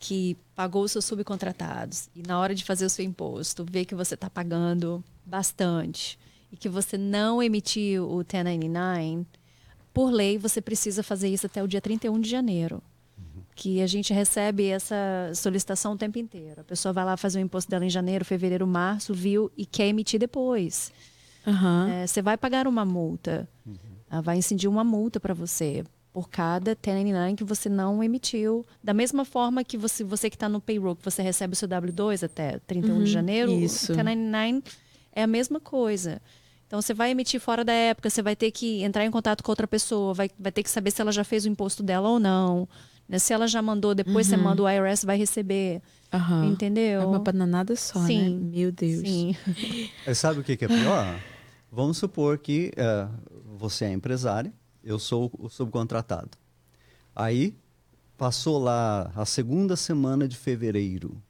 que pagou os seus subcontratados, e na hora de fazer o seu imposto, vê que você está pagando bastante e que você não emitiu o 1099, por lei você precisa fazer isso até o dia 31 de janeiro. Que a gente recebe essa solicitação o tempo inteiro. A pessoa vai lá fazer o imposto dela em janeiro, fevereiro, março, viu e quer emitir depois. É, você vai pagar uma multa. Ela vai incidir uma multa para você por cada 1099 que você não emitiu. Da mesma forma que você, você que está no payroll, que você recebe o seu W2 até 31 de janeiro, isso. o 1099 é a mesma coisa. Então, você vai emitir fora da época, você vai ter que entrar em contato com outra pessoa, vai, vai ter que saber se ela já fez o imposto dela ou não. Né? Se ela já mandou, depois você manda o IRS, vai receber. Aham. Entendeu? É uma bananada só, né? Sim. Meu Deus. Sim. Mas sabe o que, que é pior? Vamos supor que eh, você é empresária, eu sou o subcontratado. Aí passou lá a segunda semana de fevereiro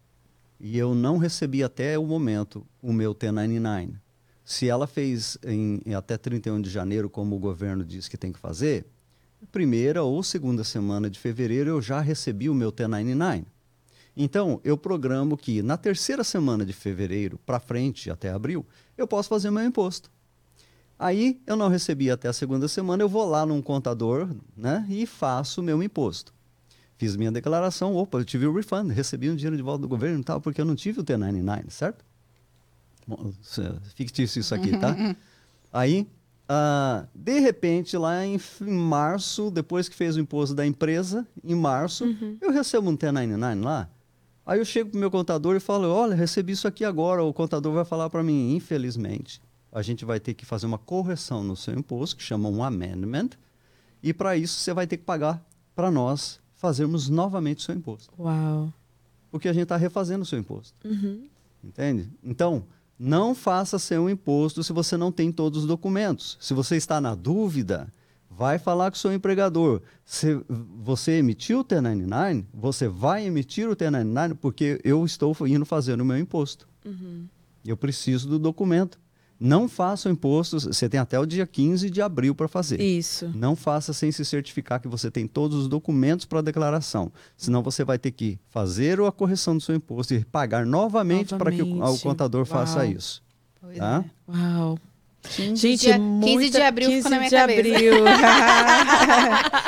e eu não recebi até o momento o meu T99, se ela fez em, em até 31 de janeiro, como o governo diz que tem que fazer, primeira ou segunda semana de fevereiro eu já recebi o meu T99. Então, eu programo que na terceira semana de fevereiro para frente, até abril, eu posso fazer meu imposto. Aí, eu não recebi até a segunda semana, eu vou lá num contador né, e faço o meu imposto. Fiz minha declaração, opa, eu tive o refund, recebi um dinheiro de volta do governo e tal, porque eu não tive o T99, certo? Bom, fictício isso aqui, tá? Aí, uh, de repente, lá em, em, março, depois que fez o imposto da empresa, em março, uhum. eu recebo um T99 lá. Aí eu chego pro meu contador e falo, olha, recebi isso aqui agora. O contador vai falar para mim, infelizmente, a gente vai ter que fazer uma correção no seu imposto, que chama um amendment, e para isso você vai ter que pagar para nós fazermos novamente o seu imposto. Uau! Porque a gente está refazendo o seu imposto. Uhum. Entende? Então, não faça seu imposto se você não tem todos os documentos. Se você está na dúvida, vai falar com o seu empregador. Se você emitiu o T99, você vai emitir o T99 porque eu estou indo fazer o meu imposto. Uhum. Eu preciso do documento. Não faça o imposto, você tem até o dia 15 de abril para fazer. Isso. Não faça sem se certificar que você tem todos os documentos para a declaração. Senão você vai ter que fazer a correção do seu imposto e pagar novamente, novamente. para que o, o contador Uau. faça isso. Pois tá? é. Uau. 15 Gente, de, muita, 15 de abril 15 ficou na minha de cabeça. Abril.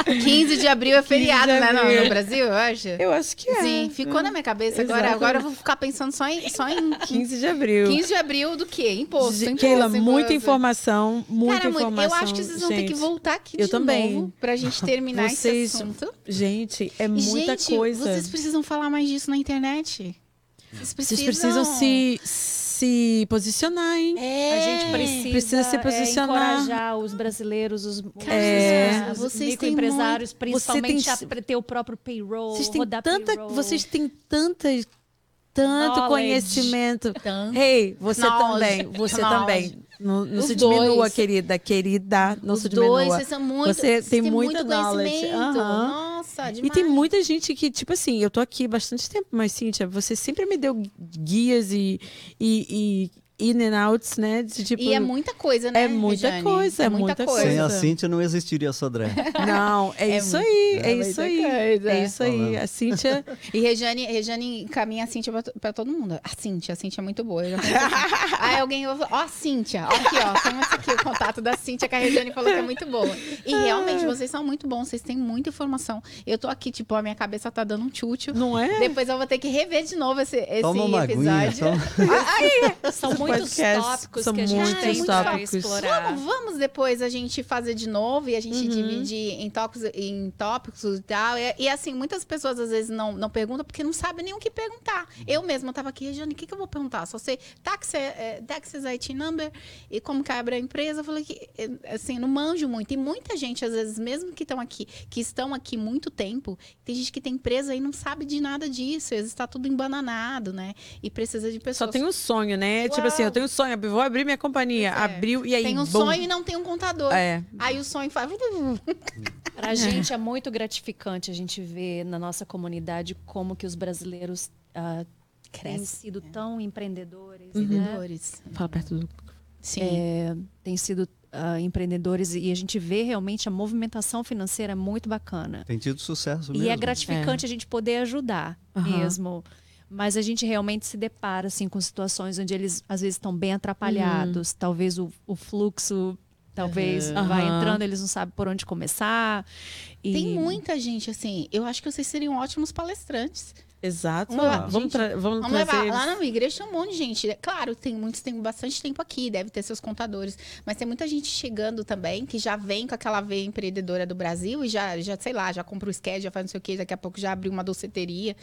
15 de abril é feriado, né? No, no, Brasil, eu acho. Eu acho que é. Sim, ficou na minha cabeça. Agora, agora eu vou ficar pensando só em, só em 15 de abril. 15 de abril do quê? Imposto. imposto Keila, muita informação, muita Cara, informação. Eu acho que vocês vão gente, ter que voltar aqui eu de também. novo pra gente terminar vocês, esse assunto. Gente, é muita gente, coisa. Vocês precisam falar mais disso na internet. Vocês precisam, vocês precisam se se posicionar, hein? É, a gente precisa, precisa se posicionar. É, encorajar os brasileiros, os, é, os, os microempresários, muito... principalmente tem, a ter o próprio payroll, vocês têm tanta, payroll. Vocês têm tantas tanto Knowledge. conhecimento. Tanto. Hey, você Knowledge. também, você Knowledge. também. Não, não se diminua, dois. querida. Querida, não Os se diminua. Dois, vocês são muito, você tem, tem muita muito knowledge. Uhum. Nossa, demais. E tem muita gente que, tipo assim, eu tô aqui bastante tempo, mas, Cíntia, você sempre me deu guias e, e, e in and outs, né? De, tipo, e é muita coisa, né? É muita Rejane? coisa, é muita, muita coisa. Sem a Cíntia não existiria a Sodré. Não, é, é isso aí, é, é isso aí. Coisa. É isso aí. A Cíntia. E Rejane, Rejane encaminha a Cíntia pra, pra, todo mundo. A Cíntia, a Cíntia é muito boa. Aí alguém vai falar, ó, a Cíntia, ó, aqui, ó, temos aqui o contato da Cíntia que a Rejane falou que é muito boa. E realmente, vocês são muito bons, vocês têm muita informação. Eu tô aqui, tipo, a minha cabeça tá dando um tchutchu. Não é? Depois eu vou ter que rever de novo esse, esse toma uma episódio. Aguinha, toma... aí, são muitos tópicos tópicos São que a gente tem para explorar. Vamos, vamos, depois a gente fazer de novo e a gente uhum. dividir em tópicos, em tópicos e tal. E, e, assim, muitas pessoas às vezes não, não perguntam porque não sabem nem o que perguntar. Eu mesma estava aqui, Jane, o que, que eu vou perguntar? Só sei tax, é, taxes IT number e como que abre a empresa. Eu falei que, é, assim, não manjo muito. E muita gente, às vezes, mesmo que estão aqui, que estão aqui muito tempo, tem gente que tem empresa e não sabe de nada disso. Às vezes está tudo embananado, né? E precisa de pessoas. Só tem um sonho, né? Uau. Tipo assim, eu tenho um sonho, vou abrir minha companhia. É. Abriu e aí. Tem um bom. sonho e não tem um contador. É. Aí o sonho faz. Pra gente é muito gratificante a gente ver na nossa comunidade como que os brasileiros uh, têm sido é. tão empreendedores. Uhum. Empreendedores. Né? Fala perto do. Sim. É, têm sido uh, empreendedores e a gente vê realmente a movimentação financeira muito bacana. Tem tido sucesso mesmo. E é gratificante é. a gente poder ajudar uhum. mesmo. Mas a gente realmente se depara assim, com situações onde eles às vezes estão bem atrapalhados. Uhum. Talvez o, o fluxo talvez uhum. vai entrando, eles não sabem por onde começar. E... Tem muita gente assim. Eu acho que vocês seriam ótimos palestrantes. Exato. Vamos, levar, vamos, tra vamos, vamos levar. Lá na minha igreja tem um monte de gente. Claro, tem muitos, tem bastante tempo aqui, deve ter seus contadores. Mas tem muita gente chegando também, que já vem com aquela veia empreendedora do Brasil e já, já sei lá, já compra o sketch, já faz não sei o quê, daqui a pouco já abriu uma doceteria.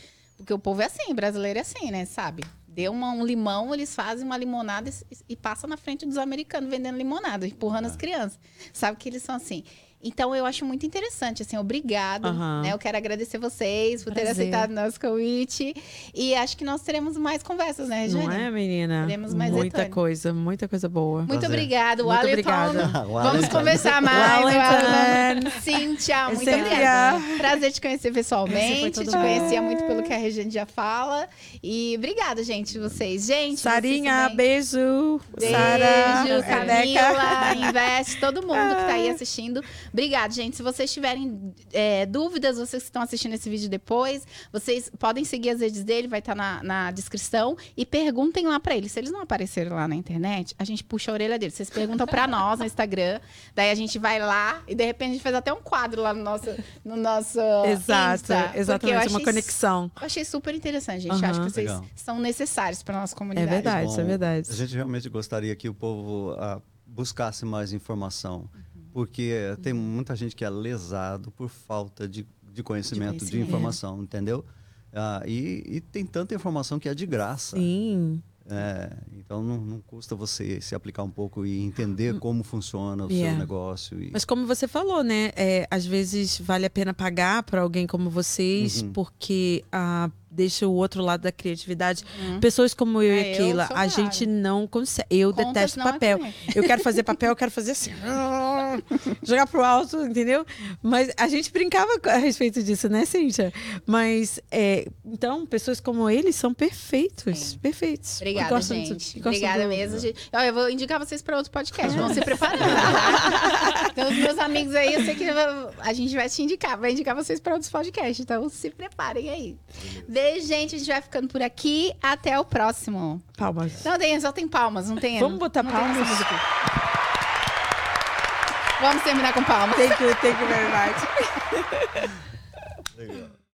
Porque o povo é assim, brasileiro é assim, né? Sabe? Deu uma, um limão, eles fazem uma limonada e, e passa na frente dos americanos vendendo limonada, empurrando ah. as crianças. Sabe que eles são assim. Então eu acho muito interessante, assim, obrigado. Aham. né? Eu quero agradecer vocês por terem Prazer. aceitado o nosso convite. E acho que nós teremos mais conversas, né, Regiane? Não é, menina? Teremos mais muita coisa, muita coisa boa. Muito Prazer. obrigada, Muito Wellington. obrigada. Vamos conversar mais. Wellington. Wellington. Cíntia, muito Cíntia. obrigada. Prazer te conhecer pessoalmente. Te conhecia muito pelo que a Regiane já fala. E obrigada, gente, vocês. Gente, Sarinha, vocês beijo. Beijo, Sara. Camila, Investe, todo mundo que tá aí assistindo. Obrigada, gente. Se vocês tiverem é, dúvidas, vocês que estão assistindo esse vídeo depois, vocês podem seguir as redes dele, vai estar na, na descrição. E perguntem lá pra ele. Se eles não apareceram lá na internet, a gente puxa a orelha dele. Vocês perguntam pra nós no Instagram, daí a gente vai lá e de repente a gente faz até um quadro lá no nosso, no nosso Exato, Insta, exatamente, uma achei conexão. Eu achei super interessante, gente. Aham. Acho que vocês Legal. são necessários pra nossa É comunidade. verdade, isso é Bom, verdade. A gente realmente gostaria que o povo ah, buscasse mais informação, porque tem muita gente que é lesado por falta de, de, conhecimento, de conhecimento. informação, entendeu? Ah, e, e tem tanta informação que é de graça. Sim. É, então não, não custa você se aplicar um pouco e entender como funciona o Yeah. seu negócio. E... Mas como você falou, né? é, às vezes vale a pena pagar para alguém como vocês, Uhum. porque ah, deixa o outro lado da criatividade. Uhum. Pessoas como eu É, e eu Keila, a gente não consegue. Eu Contas detesto é papel. comigo. Eu quero fazer papel, eu quero fazer assim. jogar pro alto, entendeu? Mas a gente brincava a respeito disso, né, Cíntia? Mas, é, então, pessoas como eles são perfeitos. Perfeitos. Obrigada, Gostam do- gente. gostam Obrigada mesmo. gente. Ó, eu vou indicar vocês para outro podcast. Vão se preparando. Tá? Então, os meus amigos aí, eu sei que a gente vai te indicar. Vai indicar vocês para outros podcasts. Então, se preparem aí. Beijo, gente. A gente vai ficando por aqui. Até o próximo. Palmas. Não tem, só tem palmas. Não tem. Vamos botar não palmas? Vamos terminar com palmas. Thank you, thank you very much. Legal.